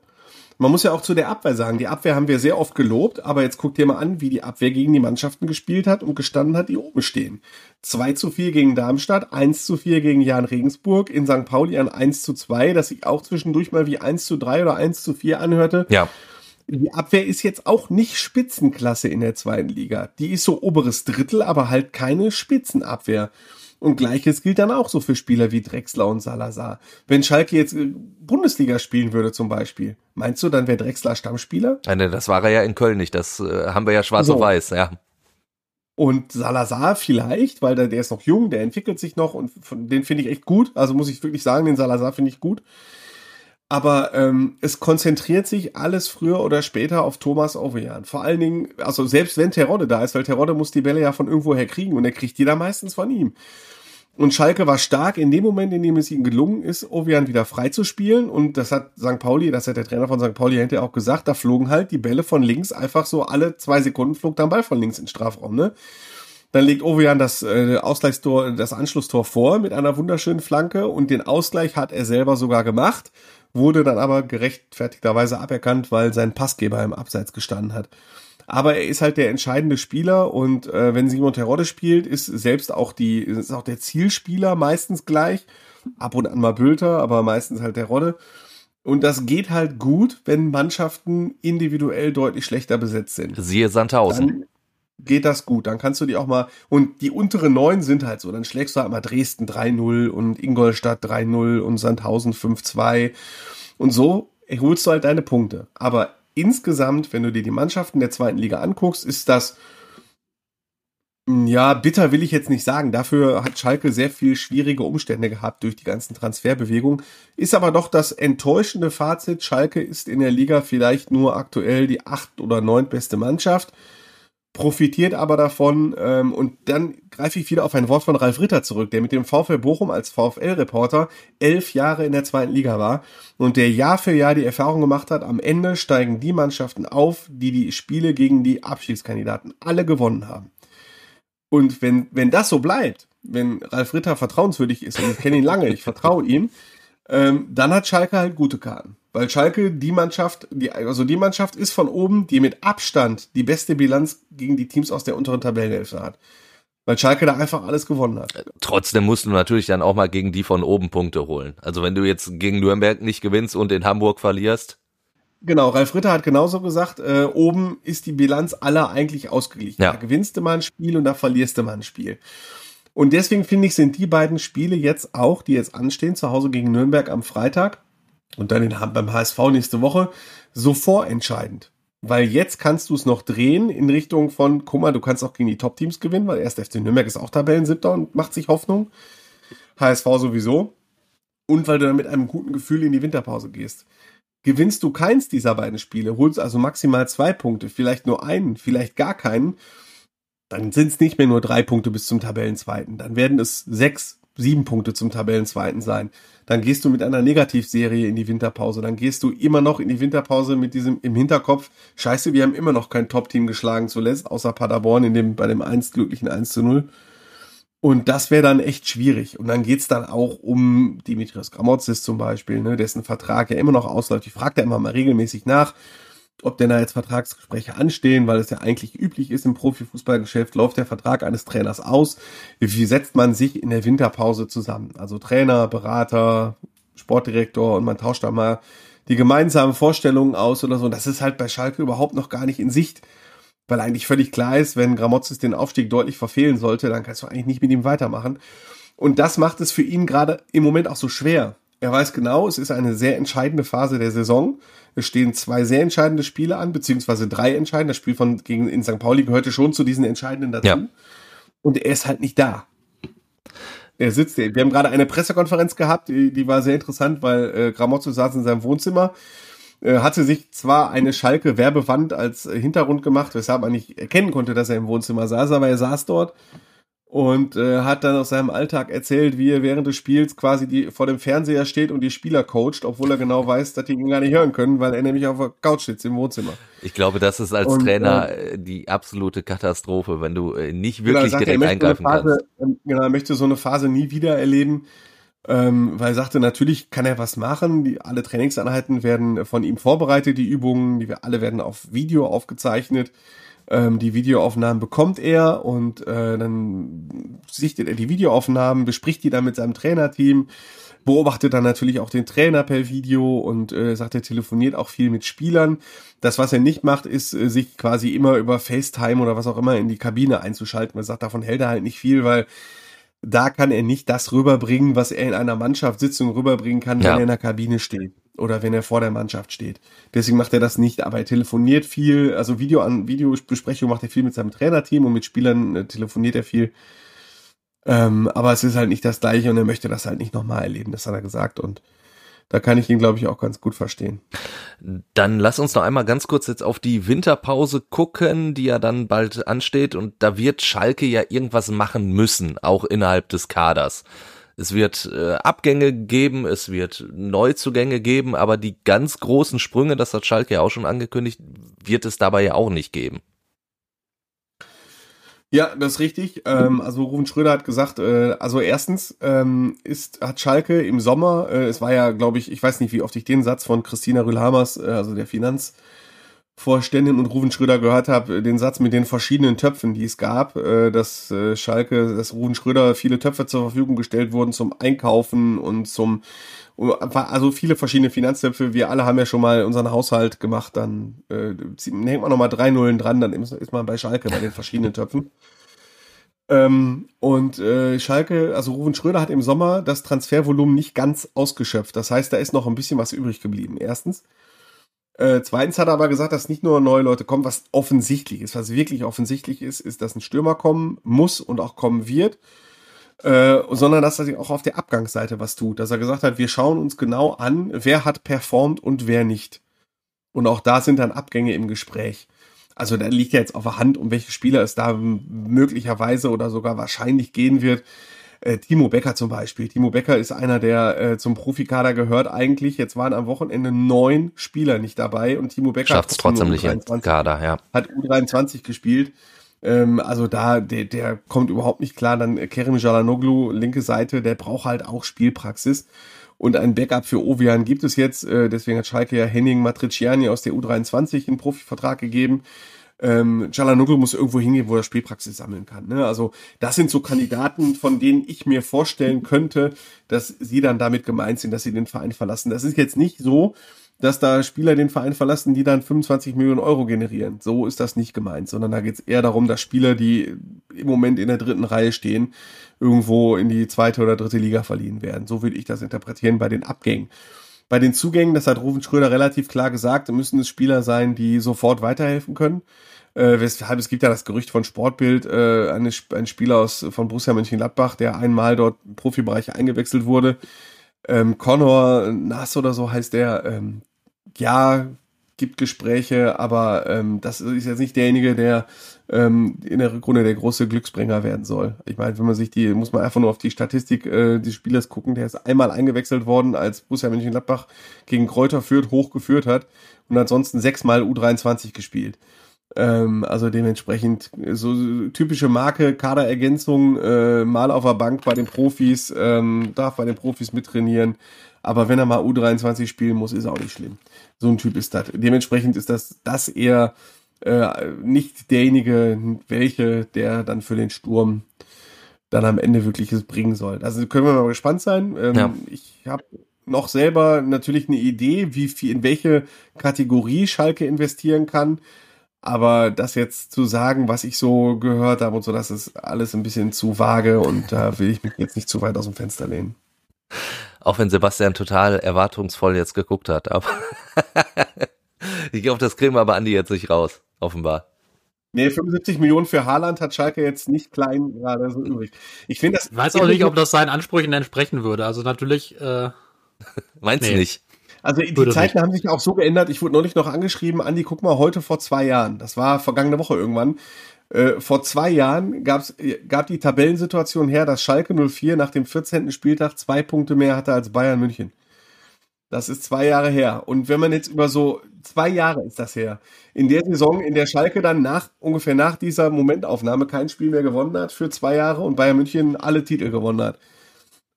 Man muss ja auch zu der Abwehr sagen, die Abwehr haben wir sehr oft gelobt, aber jetzt guckt dir mal an, wie die Abwehr gegen die Mannschaften gespielt hat und gestanden hat, die oben stehen. 2 zu 4 gegen Darmstadt, 1 zu 4 gegen Jan Regensburg, in St. Pauli ein 1 zu 2, das sich auch zwischendurch mal wie 1 zu 3 oder 1 zu 4 anhörte. Ja. Die Abwehr ist jetzt auch nicht Spitzenklasse in der zweiten Liga. Die ist so oberes Drittel, aber halt keine Spitzenabwehr. Und gleiches gilt dann auch so für Spieler wie Drexler und Salazar. Wenn Schalke jetzt äh, Bundesliga spielen würde zum Beispiel, meinst du, dann wäre Drexler Stammspieler? Nein, das war er ja in Köln nicht. Das äh, haben wir ja schwarz so. auf weiß, ja. Und Salazar vielleicht, weil der, der ist noch jung, der entwickelt sich noch und von, den finde ich echt gut. Also muss ich wirklich sagen, den Salazar finde ich gut. Aber ähm, es konzentriert sich alles früher oder später auf Thomas Ovejan. Vor allen Dingen, also selbst wenn Terodde da ist, weil Terodde muss die Bälle ja von irgendwoher kriegen und er kriegt die da meistens von ihm. Und Schalke war stark in dem Moment, in dem es ihnen gelungen ist, Ovejan wieder frei zu spielen. Und das hat St. Pauli, das hat der Trainer von St. Pauli hinterher auch gesagt, da flogen halt die Bälle von links einfach so alle zwei Sekunden flog dann Ball von links ins Strafraum, ne? Dann legt Ovejan das äh, Ausgleichstor, das Anschlusstor vor mit einer wunderschönen Flanke und den Ausgleich hat er selber sogar gemacht wurde dann aber gerechtfertigterweise aberkannt, weil sein Passgeber im Abseits gestanden hat. Aber er ist halt der entscheidende Spieler und äh, wenn Simon Terodde spielt, ist selbst auch die, ist auch der Zielspieler meistens gleich. Ab und an mal Bülter, aber meistens halt Terodde. Und das geht halt gut, wenn Mannschaften individuell deutlich schlechter besetzt sind. Siehe Sandhausen. Dann, geht das gut. Dann kannst du die auch mal, und die unteren neun sind halt so, dann schlägst du halt mal Dresden 3-0 und Ingolstadt 3-0 und Sandhausen 5-2 und so holst du halt deine Punkte. Aber insgesamt, wenn du dir die Mannschaften der zweiten Liga anguckst, ist das, ja, bitter will ich jetzt nicht sagen. Dafür hat Schalke sehr viel schwierige Umstände gehabt durch die ganzen Transferbewegungen. Ist aber doch das enttäuschende Fazit. Schalke ist in der Liga vielleicht nur aktuell die acht oder neunt beste Mannschaft profitiert aber davon ähm, und dann greife ich wieder auf ein Wort von Ralf Ritter zurück, der mit dem VfL Bochum als VfL-Reporter elf Jahre in der zweiten Liga war und der Jahr für Jahr die Erfahrung gemacht hat, am Ende steigen die Mannschaften auf, die die Spiele gegen die Abschiedskandidaten alle gewonnen haben. Und wenn, wenn das so bleibt, wenn Ralf Ritter vertrauenswürdig ist, und ich kenne ihn lange, ich vertraue ihm, ähm, dann hat Schalke halt gute Karten. Weil Schalke die Mannschaft, die, also die Mannschaft ist von oben, die mit Abstand die beste Bilanz gegen die Teams aus der unteren Tabellenhälfte hat. Weil Schalke da einfach alles gewonnen hat. Trotzdem musst du natürlich dann auch mal gegen die von oben Punkte holen. Also wenn du jetzt gegen Nürnberg nicht gewinnst und in Hamburg verlierst. Genau, Ralf Ritter hat genauso gesagt, äh, oben ist die Bilanz aller eigentlich ausgeglichen. Ja. Da gewinnst du mal ein Spiel und da verlierst du mal ein Spiel. Und deswegen finde ich, sind die beiden Spiele jetzt auch, die jetzt anstehen, zu Hause gegen Nürnberg am Freitag und dann beim HSV nächste Woche, so vorentscheidend. Weil jetzt kannst du es noch drehen in Richtung von, guck mal, du kannst auch gegen die Top-Teams gewinnen, weil erst FC Nürnberg ist auch Tabellensiebter und macht sich Hoffnung. HSV sowieso. Und weil du dann mit einem guten Gefühl in die Winterpause gehst. Gewinnst du keins dieser beiden Spiele, holst also maximal zwei Punkte, vielleicht nur einen, vielleicht gar keinen, dann sind es nicht mehr nur drei Punkte bis zum Tabellenzweiten. Dann werden es sechs, sieben Punkte zum Tabellenzweiten sein. Dann gehst du mit einer Negativserie in die Winterpause. Dann gehst du immer noch in die Winterpause mit diesem im Hinterkopf. Scheiße, wir haben immer noch kein Top-Team geschlagen zuletzt, außer Paderborn in dem, bei dem 1 glücklichen 1 zu 0. Und das wäre dann echt schwierig. Und dann geht's dann auch um Dimitrios Gramotzis zum Beispiel, ne, dessen Vertrag ja immer noch ausläuft. Ich frage da immer mal regelmäßig nach ob denn da jetzt Vertragsgespräche anstehen, weil es ja eigentlich üblich ist im Profifußballgeschäft, läuft der Vertrag eines Trainers aus. Wie setzt man sich in der Winterpause zusammen? Also Trainer, Berater, Sportdirektor und man tauscht da mal die gemeinsamen Vorstellungen aus oder so. Und das ist halt bei Schalke überhaupt noch gar nicht in Sicht, weil eigentlich völlig klar ist, wenn Gramozis den Aufstieg deutlich verfehlen sollte, dann kannst du eigentlich nicht mit ihm weitermachen. Und das macht es für ihn gerade im Moment auch so schwer. Er weiß genau, es ist eine sehr entscheidende Phase der Saison. Es stehen zwei sehr entscheidende Spiele an, beziehungsweise drei entscheidende. Das Spiel von gegen in St. Pauli gehörte schon zu diesen entscheidenden dazu. Ja. Und er ist halt nicht da. Er sitzt, wir haben gerade eine Pressekonferenz gehabt, die, die war sehr interessant, weil äh, Gramozzo saß in seinem Wohnzimmer, äh, hatte sich zwar eine Schalke Werbewand als Hintergrund gemacht, weshalb man nicht erkennen konnte, dass er im Wohnzimmer saß, aber er saß dort und äh, hat dann aus seinem Alltag erzählt, wie er während des Spiels quasi die, vor dem Fernseher steht und die Spieler coacht, obwohl er genau weiß, dass die ihn gar nicht hören können, weil er nämlich auf der Couch sitzt im Wohnzimmer. Ich glaube, das ist als und, Trainer äh, die absolute Katastrophe, wenn du äh, nicht wirklich genau, direkt er, eingreifen Phase, kannst. Genau, er möchte so eine Phase nie wieder erleben. ähm, weil er sagte, natürlich kann er was machen. Die, alle Trainingseinheiten werden von ihm vorbereitet, die Übungen, die wir alle werden auf Video aufgezeichnet. Ähm, die Videoaufnahmen bekommt er und äh, dann sichtet er die Videoaufnahmen, bespricht die dann mit seinem Trainerteam, beobachtet dann natürlich auch den Trainer per Video und äh, sagt, er telefoniert auch viel mit Spielern. Das, was er nicht macht, ist, äh, sich quasi immer über FaceTime oder was auch immer in die Kabine einzuschalten. Er sagt, davon hält er halt nicht viel, weil da kann er nicht das rüberbringen, was er in einer Mannschaftssitzung rüberbringen kann, ja. wenn er in der Kabine steht oder wenn er vor der Mannschaft steht. Deswegen macht er das nicht, aber er telefoniert viel, also Video an Videobesprechung macht er viel mit seinem Trainerteam und mit Spielern äh, telefoniert er viel. Ähm, aber es ist halt nicht das gleiche und er möchte das halt nicht nochmal erleben, das hat er gesagt und da kann ich ihn, glaube ich, auch ganz gut verstehen. Dann lass uns noch einmal ganz kurz jetzt auf die Winterpause gucken, die ja dann bald ansteht. Und da wird Schalke ja irgendwas machen müssen, auch innerhalb des Kaders. Es wird äh, Abgänge geben, es wird Neuzugänge geben, aber die ganz großen Sprünge, das hat Schalke ja auch schon angekündigt, wird es dabei ja auch nicht geben. Ja, das ist richtig. Ähm, also Rufen Schröder hat gesagt, äh, also erstens ähm, ist hat Schalke im Sommer, äh, es war ja, glaube ich, ich weiß nicht, wie oft ich den Satz von Christina Rühlhamers, äh, also der Finanzvorständin und Rufen Schröder gehört habe, den Satz mit den verschiedenen Töpfen, die es gab, äh, dass äh, Schalke, dass Rufen Schröder viele Töpfe zur Verfügung gestellt wurden zum Einkaufen und zum also viele verschiedene Finanztöpfe. Wir alle haben ja schon mal unseren Haushalt gemacht. Dann äh, hängt man nochmal drei Nullen dran, dann ist, ist man bei Schalke bei den verschiedenen Töpfen. Ähm, und äh, Schalke, also Ruven Schröder hat im Sommer das Transfervolumen nicht ganz ausgeschöpft. Das heißt, da ist noch ein bisschen was übrig geblieben. Erstens. Äh, zweitens hat er aber gesagt, dass nicht nur neue Leute kommen, was offensichtlich ist. Was wirklich offensichtlich ist, ist, dass ein Stürmer kommen muss und auch kommen wird äh, sondern dass er sich auch auf der Abgangsseite was tut. Dass er gesagt hat, wir schauen uns genau an, wer hat performt und wer nicht. Und auch da sind dann Abgänge im Gespräch. Also da liegt ja jetzt auf der Hand, um welche Spieler es da möglicherweise oder sogar wahrscheinlich gehen wird. Äh, Timo Becker zum Beispiel. Timo Becker ist einer, der äh, zum Profikader gehört eigentlich. Jetzt waren am Wochenende neun Spieler nicht dabei und Timo Becker es trotzdem nicht im Kader, ja. Hat U23 gespielt. Ähm, also da, der, der kommt überhaupt nicht klar. Dann Kerim Jalanoglu, linke Seite, der braucht halt auch Spielpraxis. Und ein Backup für Ovian gibt es jetzt. Äh, deswegen hat Schalke ja Henning Matriciani aus der U23 einen Profivertrag gegeben. Ähm, Jalanoglu muss irgendwo hingehen, wo er Spielpraxis sammeln kann. Ne? Also das sind so Kandidaten, von denen ich mir vorstellen könnte, dass sie dann damit gemeint sind, dass sie den Verein verlassen. Das ist jetzt nicht so, dass da Spieler den Verein verlassen, die dann 25 Millionen Euro generieren. So ist das nicht gemeint, sondern da geht es eher darum, dass Spieler, die im Moment in der dritten Reihe stehen, irgendwo in die zweite oder dritte Liga verliehen werden. So würde ich das interpretieren bei den Abgängen. Bei den Zugängen, das hat Rufen Schröder relativ klar gesagt, müssen es Spieler sein, die sofort weiterhelfen können. Äh, weshalb es gibt ja das Gerücht von Sportbild, äh, eine, ein Spieler aus, von Borussia Mönchengladbach, der einmal dort im Profibereich eingewechselt wurde, ähm, Connor Nass oder so heißt der, ähm, ja, gibt Gespräche, aber ähm, das ist jetzt nicht derjenige, der ähm, in der Rückrunde der große Glücksbringer werden soll. Ich meine, wenn man sich die, muss man einfach nur auf die Statistik äh, des Spielers gucken, der ist einmal eingewechselt worden, als Borussia Mönchengladbach gegen Kräuter führt, hochgeführt hat und ansonsten sechsmal U23 gespielt. Ähm, also dementsprechend so typische Marke, Kaderergänzung, äh, mal auf der Bank bei den Profis, ähm, darf bei den Profis mittrainieren. Aber wenn er mal U23 spielen muss, ist auch nicht schlimm. So ein Typ ist das. Dementsprechend ist das, das eher äh, nicht derjenige, welche, der dann für den Sturm dann am Ende wirkliches bringen soll. Also können wir mal gespannt sein. Ähm, ja. Ich habe noch selber natürlich eine Idee, wie viel, in welche Kategorie Schalke investieren kann. Aber das jetzt zu sagen, was ich so gehört habe und so, das ist alles ein bisschen zu vage und da will ich mich jetzt nicht zu weit aus dem Fenster lehnen. Auch wenn Sebastian total erwartungsvoll jetzt geguckt hat, aber ich glaube, das kriegen wir aber Andi jetzt nicht raus, offenbar. Nee, 75 Millionen für Haaland hat Schalke jetzt nicht klein gerade so übrig. Ich finde das. Ich weiß auch nicht, ob das seinen Ansprüchen entsprechen würde. Also natürlich. Äh, Meinst du nee. nicht? Also die Würde Zeiten nicht. haben sich auch so geändert. Ich wurde neulich noch angeschrieben, Andi, guck mal, heute vor zwei Jahren. Das war vergangene Woche irgendwann. Äh, vor zwei Jahren gab's, gab die Tabellensituation her, dass Schalke 04 nach dem 14. Spieltag zwei Punkte mehr hatte als Bayern München. Das ist zwei Jahre her. Und wenn man jetzt über so zwei Jahre ist das her, in der Saison, in der Schalke dann nach ungefähr nach dieser Momentaufnahme kein Spiel mehr gewonnen hat für zwei Jahre und Bayern München alle Titel gewonnen hat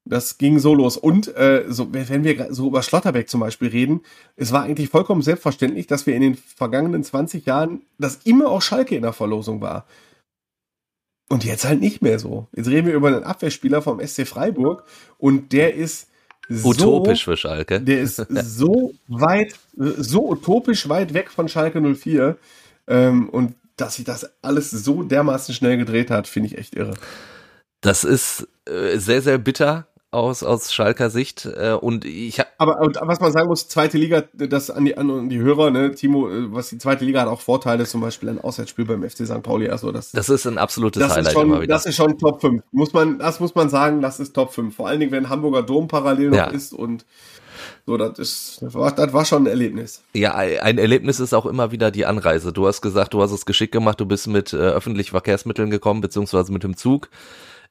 Das ging so los. Und äh, so, wenn wir so über Schlotterbeck zum Beispiel reden, es war eigentlich vollkommen selbstverständlich, dass wir in den vergangenen 20 Jahren, dass immer auch Schalke in der Verlosung war. Und jetzt halt nicht mehr so. Jetzt reden wir über einen Abwehrspieler vom SC Freiburg und der ist so, utopisch für Schalke. Der ist so weit, so utopisch weit weg von Schalke 04. Ähm, und dass sich das alles so dermaßen schnell gedreht hat, finde ich echt irre. Das ist äh, sehr, sehr bitter aus, aus Schalker Sicht. Äh, und ich aber und, was man sagen muss, zweite Liga, das an die, an die Hörer, ne, Timo, äh, was die zweite Liga hat auch Vorteile, zum Beispiel ein Auswärtsspiel beim FC St. Pauli. Also das, das ist ein absolutes das Highlight ist schon, immer wieder. Das ist schon Top 5. Muss man, das muss man sagen, das ist Top 5. Vor allen Dingen, wenn Hamburger Dom parallel noch ja. ist und so, das ist, das war, das war schon ein Erlebnis. Ja, ein Erlebnis ist auch immer wieder die Anreise. Du hast gesagt, du hast es geschickt gemacht, du bist mit äh, öffentlichen Verkehrsmitteln gekommen, beziehungsweise mit dem Zug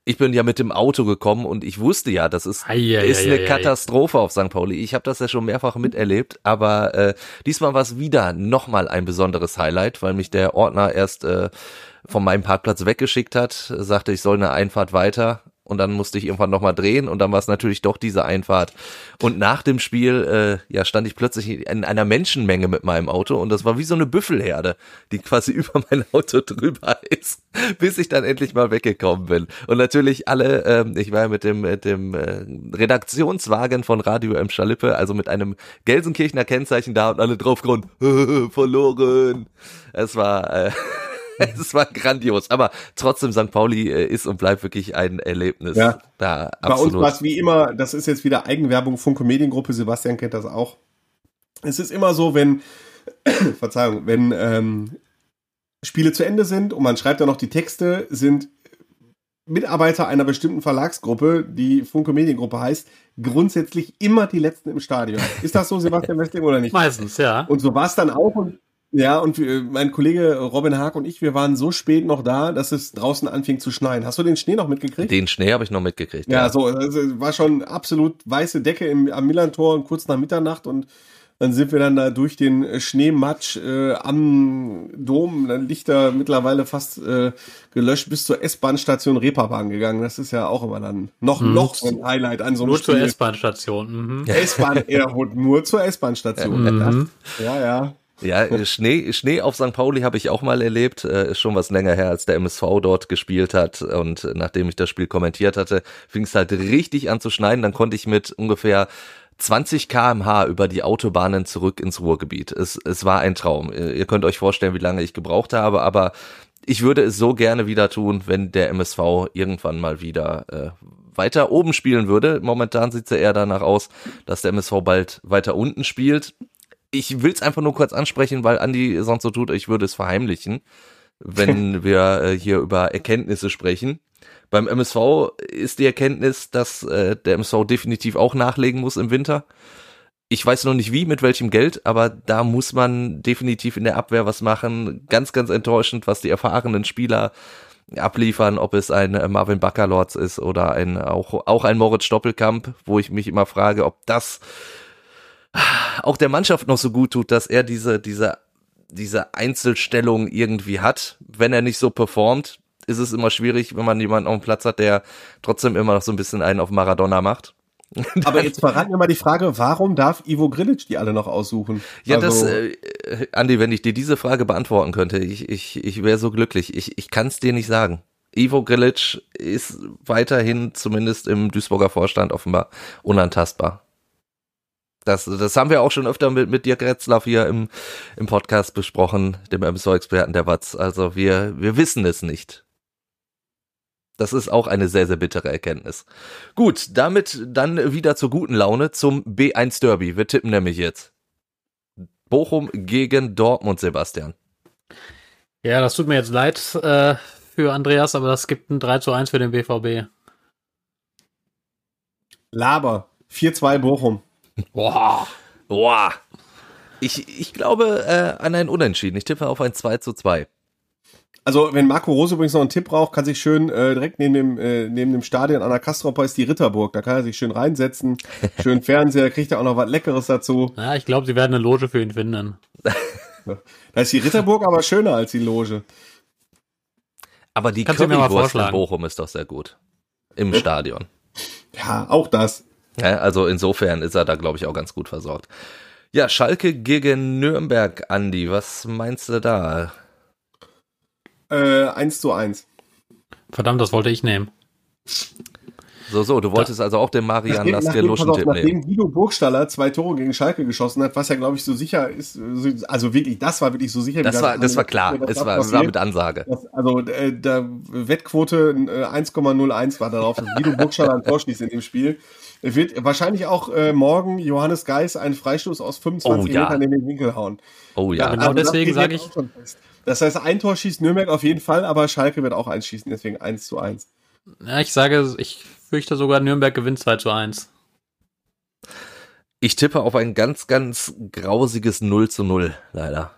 ich bin ja mit dem Auto gekommen und ich wusste ja, das ist, Eieieiei. ist eine Katastrophe auf St. Pauli. Ich habe das ja schon mehrfach miterlebt, aber äh, diesmal war es wieder nochmal ein besonderes Highlight, weil mich der Ordner erst äh, von meinem Parkplatz weggeschickt hat, sagte, ich soll eine Einfahrt weiter und dann musste ich irgendwann nochmal drehen und dann war es natürlich doch diese Einfahrt. Und nach dem Spiel, äh, ja, stand ich plötzlich in einer Menschenmenge mit meinem Auto und das war wie so eine Büffelherde, die quasi über mein Auto drüber ist, bis ich dann endlich mal weggekommen bin. Und natürlich alle, ähm, ich war ja mit dem, mit dem äh, Redaktionswagen von Radio M. Schalippe, also mit einem Gelsenkirchener Kennzeichen da und alle draufgrund, verloren. Es war äh, es war grandios. Aber trotzdem, St. Pauli äh, ist und bleibt wirklich ein Erlebnis. Ja. Da, Bei uns war es wie immer, das ist jetzt wieder Eigenwerbung, Funke Mediengruppe, Sebastian kennt das auch. Es ist immer so, wenn, Verzeihung, wenn ähm, Spiele zu Ende sind und man schreibt dann noch die Texte, sind Mitarbeiter einer bestimmten Verlagsgruppe, die Funke Mediengruppe heißt, grundsätzlich immer die letzten im Stadion. Ist das so, Sebastian Westling, oder nicht? Meistens, ja. Und so war es dann auch. Und ja, und mein Kollege Robin Haag und ich, wir waren so spät noch da, dass es draußen anfing zu schneien. Hast du den Schnee noch mitgekriegt? Den Schnee habe ich noch mitgekriegt. Ja, ja. so, also war schon absolut weiße Decke im, am Millantor und kurz nach Mitternacht und dann sind wir dann da durch den Schneematsch äh, am Dom, dann liegt da mittlerweile fast äh, gelöscht bis zur S-Bahn-Station Reeperbahn gegangen. Das ist ja auch immer dann noch mhm. noch ein Highlight an so einem Nur Spiel. zur S-Bahn-Station. Mhm. S-Bahn, er holt nur zur S-Bahn-Station. Mhm. Ja, ja. Ja, Schnee, Schnee auf St. Pauli habe ich auch mal erlebt. Äh, ist schon was länger her, als der MSV dort gespielt hat. Und nachdem ich das Spiel kommentiert hatte, fing es halt richtig an zu schneien. Dann konnte ich mit ungefähr 20 kmh über die Autobahnen zurück ins Ruhrgebiet. Es, es war ein Traum. Ihr könnt euch vorstellen, wie lange ich gebraucht habe, aber ich würde es so gerne wieder tun, wenn der MSV irgendwann mal wieder äh, weiter oben spielen würde. Momentan sieht es ja eher danach aus, dass der MSV bald weiter unten spielt ich will es einfach nur kurz ansprechen, weil Andi sonst so tut, ich würde es verheimlichen, wenn wir äh, hier über Erkenntnisse sprechen. Beim MSV ist die Erkenntnis, dass äh, der MSV definitiv auch nachlegen muss im Winter. Ich weiß noch nicht wie, mit welchem Geld, aber da muss man definitiv in der Abwehr was machen. Ganz, ganz enttäuschend, was die erfahrenen Spieler abliefern, ob es ein äh, Marvin Baccalords ist oder ein, auch, auch ein Moritz Stoppelkamp, wo ich mich immer frage, ob das auch der Mannschaft noch so gut tut, dass er diese, diese, diese Einzelstellung irgendwie hat. Wenn er nicht so performt, ist es immer schwierig, wenn man jemanden auf dem Platz hat, der trotzdem immer noch so ein bisschen einen auf Maradona macht. Aber jetzt verraten wir mal die Frage, warum darf Ivo Grilic die alle noch aussuchen? Ja, also, das, äh, Andi, wenn ich dir diese Frage beantworten könnte, ich, ich, ich wäre so glücklich. Ich, ich kann es dir nicht sagen. Ivo Grilic ist weiterhin zumindest im Duisburger Vorstand offenbar unantastbar. Das, das haben wir auch schon öfter mit, mit Dirk Retzlaff hier im, im Podcast besprochen, dem MSO-Experten der Watz. Also wir, wir wissen es nicht. Das ist auch eine sehr, sehr bittere Erkenntnis. Gut, damit dann wieder zur guten Laune zum B1 Derby. Wir tippen nämlich jetzt. Bochum gegen Dortmund, Sebastian. Ja, das tut mir jetzt leid äh, für Andreas, aber das gibt ein 3 zu 1 für den BVB. Laber. 4-2 Bochum. Boah. Boah. Ich, ich glaube äh, an ein Unentschieden. Ich tippe auf ein 2 zu 2. Also, wenn Marco Rose übrigens noch einen Tipp braucht, kann sich schön äh, direkt neben dem, äh, neben dem Stadion an der Kastropper ist die Ritterburg. Da kann er sich schön reinsetzen. Schön Fernseher, kriegt er auch noch was Leckeres dazu. Ja, ich glaube, sie werden eine Loge für ihn finden. da ist die Ritterburg aber schöner als die Loge. Aber die Currywurst in Bochum ist doch sehr gut. Im Stadion. Ja, auch das. Ja, also insofern ist er da, glaube ich, auch ganz gut versorgt. Ja, Schalke gegen Nürnberg, Andi, was meinst du da? Äh, 1 zu 1. Verdammt, das wollte ich nehmen. So, so, du wolltest da, also auch den Marian Laske-Luschen-Tipp nehmen. Nachdem Guido Burgstaller zwei Tore gegen Schalke geschossen hat, was ja, glaube ich, so sicher ist, also wirklich, das war wirklich so sicher. Das war, das war klar, das es war, war mit Ansage. Das, also, äh, der Wettquote äh, 1,01 war darauf, dass Guido Burgstaller ein Tor schießt in dem Spiel. Wird wahrscheinlich auch äh, morgen Johannes Geis einen Freistoß aus 25 oh, ja. Metern in den Winkel hauen. Oh ja, ja genau also deswegen sage ich. Das heißt, ein Tor schießt Nürnberg auf jeden Fall, aber Schalke wird auch eins schießen, deswegen 1 zu 1. Ja, ich sage, ich fürchte sogar, Nürnberg gewinnt 2 zu 1. Ich tippe auf ein ganz, ganz grausiges 0 zu 0, leider.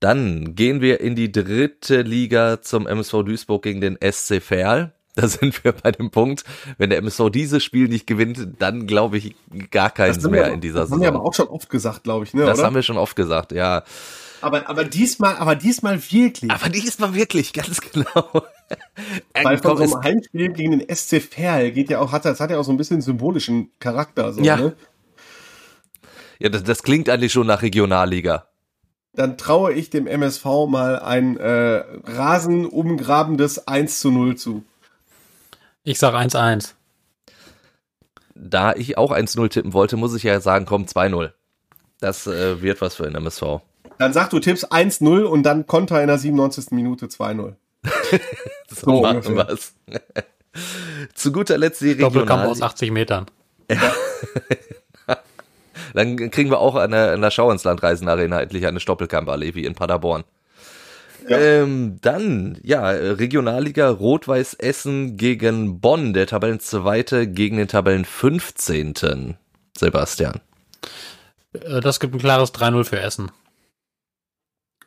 Dann gehen wir in die dritte Liga zum MSV Duisburg gegen den SC Verl. Da sind wir bei dem Punkt, wenn der MSV dieses Spiel nicht gewinnt, dann glaube ich gar keins mehr in dieser das Saison. Das haben wir aber auch schon oft gesagt, glaube ich, ne? Das oder? haben wir schon oft gesagt, ja. Aber, aber diesmal, aber diesmal wirklich. Aber diesmal wirklich, ganz genau. Weil von so einem Heimspiel gegen den SC Verl geht ja auch, hat, das hat ja auch so ein bisschen symbolischen Charakter, so, ja. ne? Ja, das, das klingt eigentlich schon nach Regionalliga. Dann traue ich dem MSV mal ein äh, rasenumgrabendes 1 zu 0 zu. Ich sag 1-1. Da ich auch 1-0 tippen wollte, muss ich ja sagen, komm, 2-0. Das äh, wird was für den MSV. Dann sag du Tipps 1-0 und dann Konter in der 97. Minute 2-0. so, so machen wir's. Zu guter Letzt die Regional Doppelkampf aus 80 Metern. Ja. Dann kriegen wir auch an der, an der Schau ins Land Reisen Arena endlich eine Stoppelkamp-Allee wie in Paderborn. Ja. Ähm, dann, ja, Regionalliga Rot-Weiß Essen gegen Bonn, der Tabellenzweite gegen den Tabellen 15. Sebastian. Äh, das gibt ein klares 3-0 für Essen.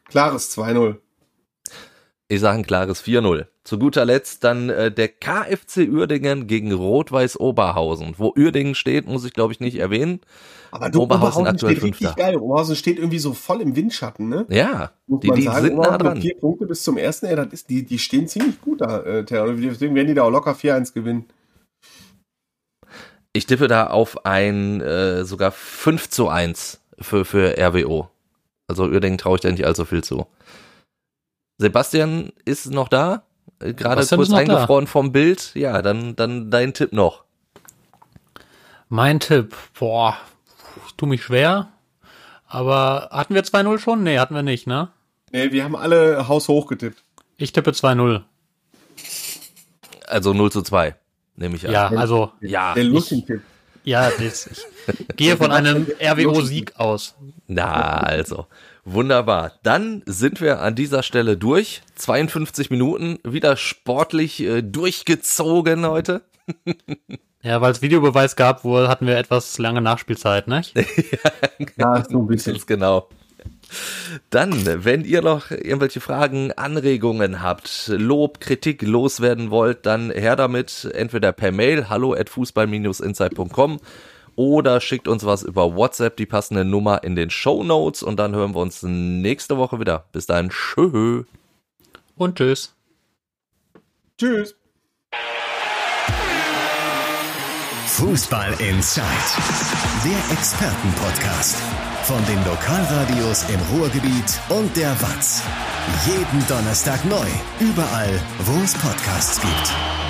Klares 2-0. Ich sage ein klares 4-0. Zu guter Letzt dann äh, der KFC Uerdingen gegen Rot-Weiß Oberhausen. Wo Uerdingen steht, muss ich glaube ich nicht erwähnen. Aber du, Oberhausen, Oberhausen aktuell steht Fünfter. richtig geil. Oberhausen steht irgendwie so voll im Windschatten, ne? Ja, muss die, die sagen, sind nah dran. Vier Punkte bis zum ersten, ey, das ist, die, die stehen ziemlich gut da, äh, Deswegen werden die da auch locker 4-1 gewinnen. Ich tippe da auf ein äh, sogar 5 zu 1 für, für RWO. Also Uerdingen traue ich da nicht allzu viel zu. Sebastian ist noch da? Äh, gerade kurz eingefroren da. vom Bild. Ja, dann, dann dein Tipp noch. Mein Tipp, boah, ich tue mich schwer. Aber hatten wir 2-0 schon? Nee, hatten wir nicht, ne? Nee, wir haben alle haushoch getippt. Ich tippe 2-0. Also 0 zu 2, nehme ich an. Ja, also. Ja, der Luschen-Tipp. Ja, das, ich gehe von einem RWO-Sieg aus. Na, also. Wunderbar. Dann sind wir an dieser Stelle durch. 52 Minuten, wieder sportlich äh, durchgezogen heute. ja, weil es Videobeweis gab, wo hatten wir etwas lange Nachspielzeit, ne? ja, so ein bisschen. genau. Dann, wenn ihr noch irgendwelche Fragen, Anregungen habt, Lob, Kritik loswerden wollt, dann her damit entweder per Mail hallo at fußball-insight.com oder schickt uns was über WhatsApp, die passende Nummer in den Show Notes und dann hören wir uns nächste Woche wieder. Bis dahin, tschö. Und tschüss. Tschüss. Fußball Inside, der Expertenpodcast von den Lokalradios im Ruhrgebiet und der Watz. Jeden Donnerstag neu, überall, wo es Podcasts gibt.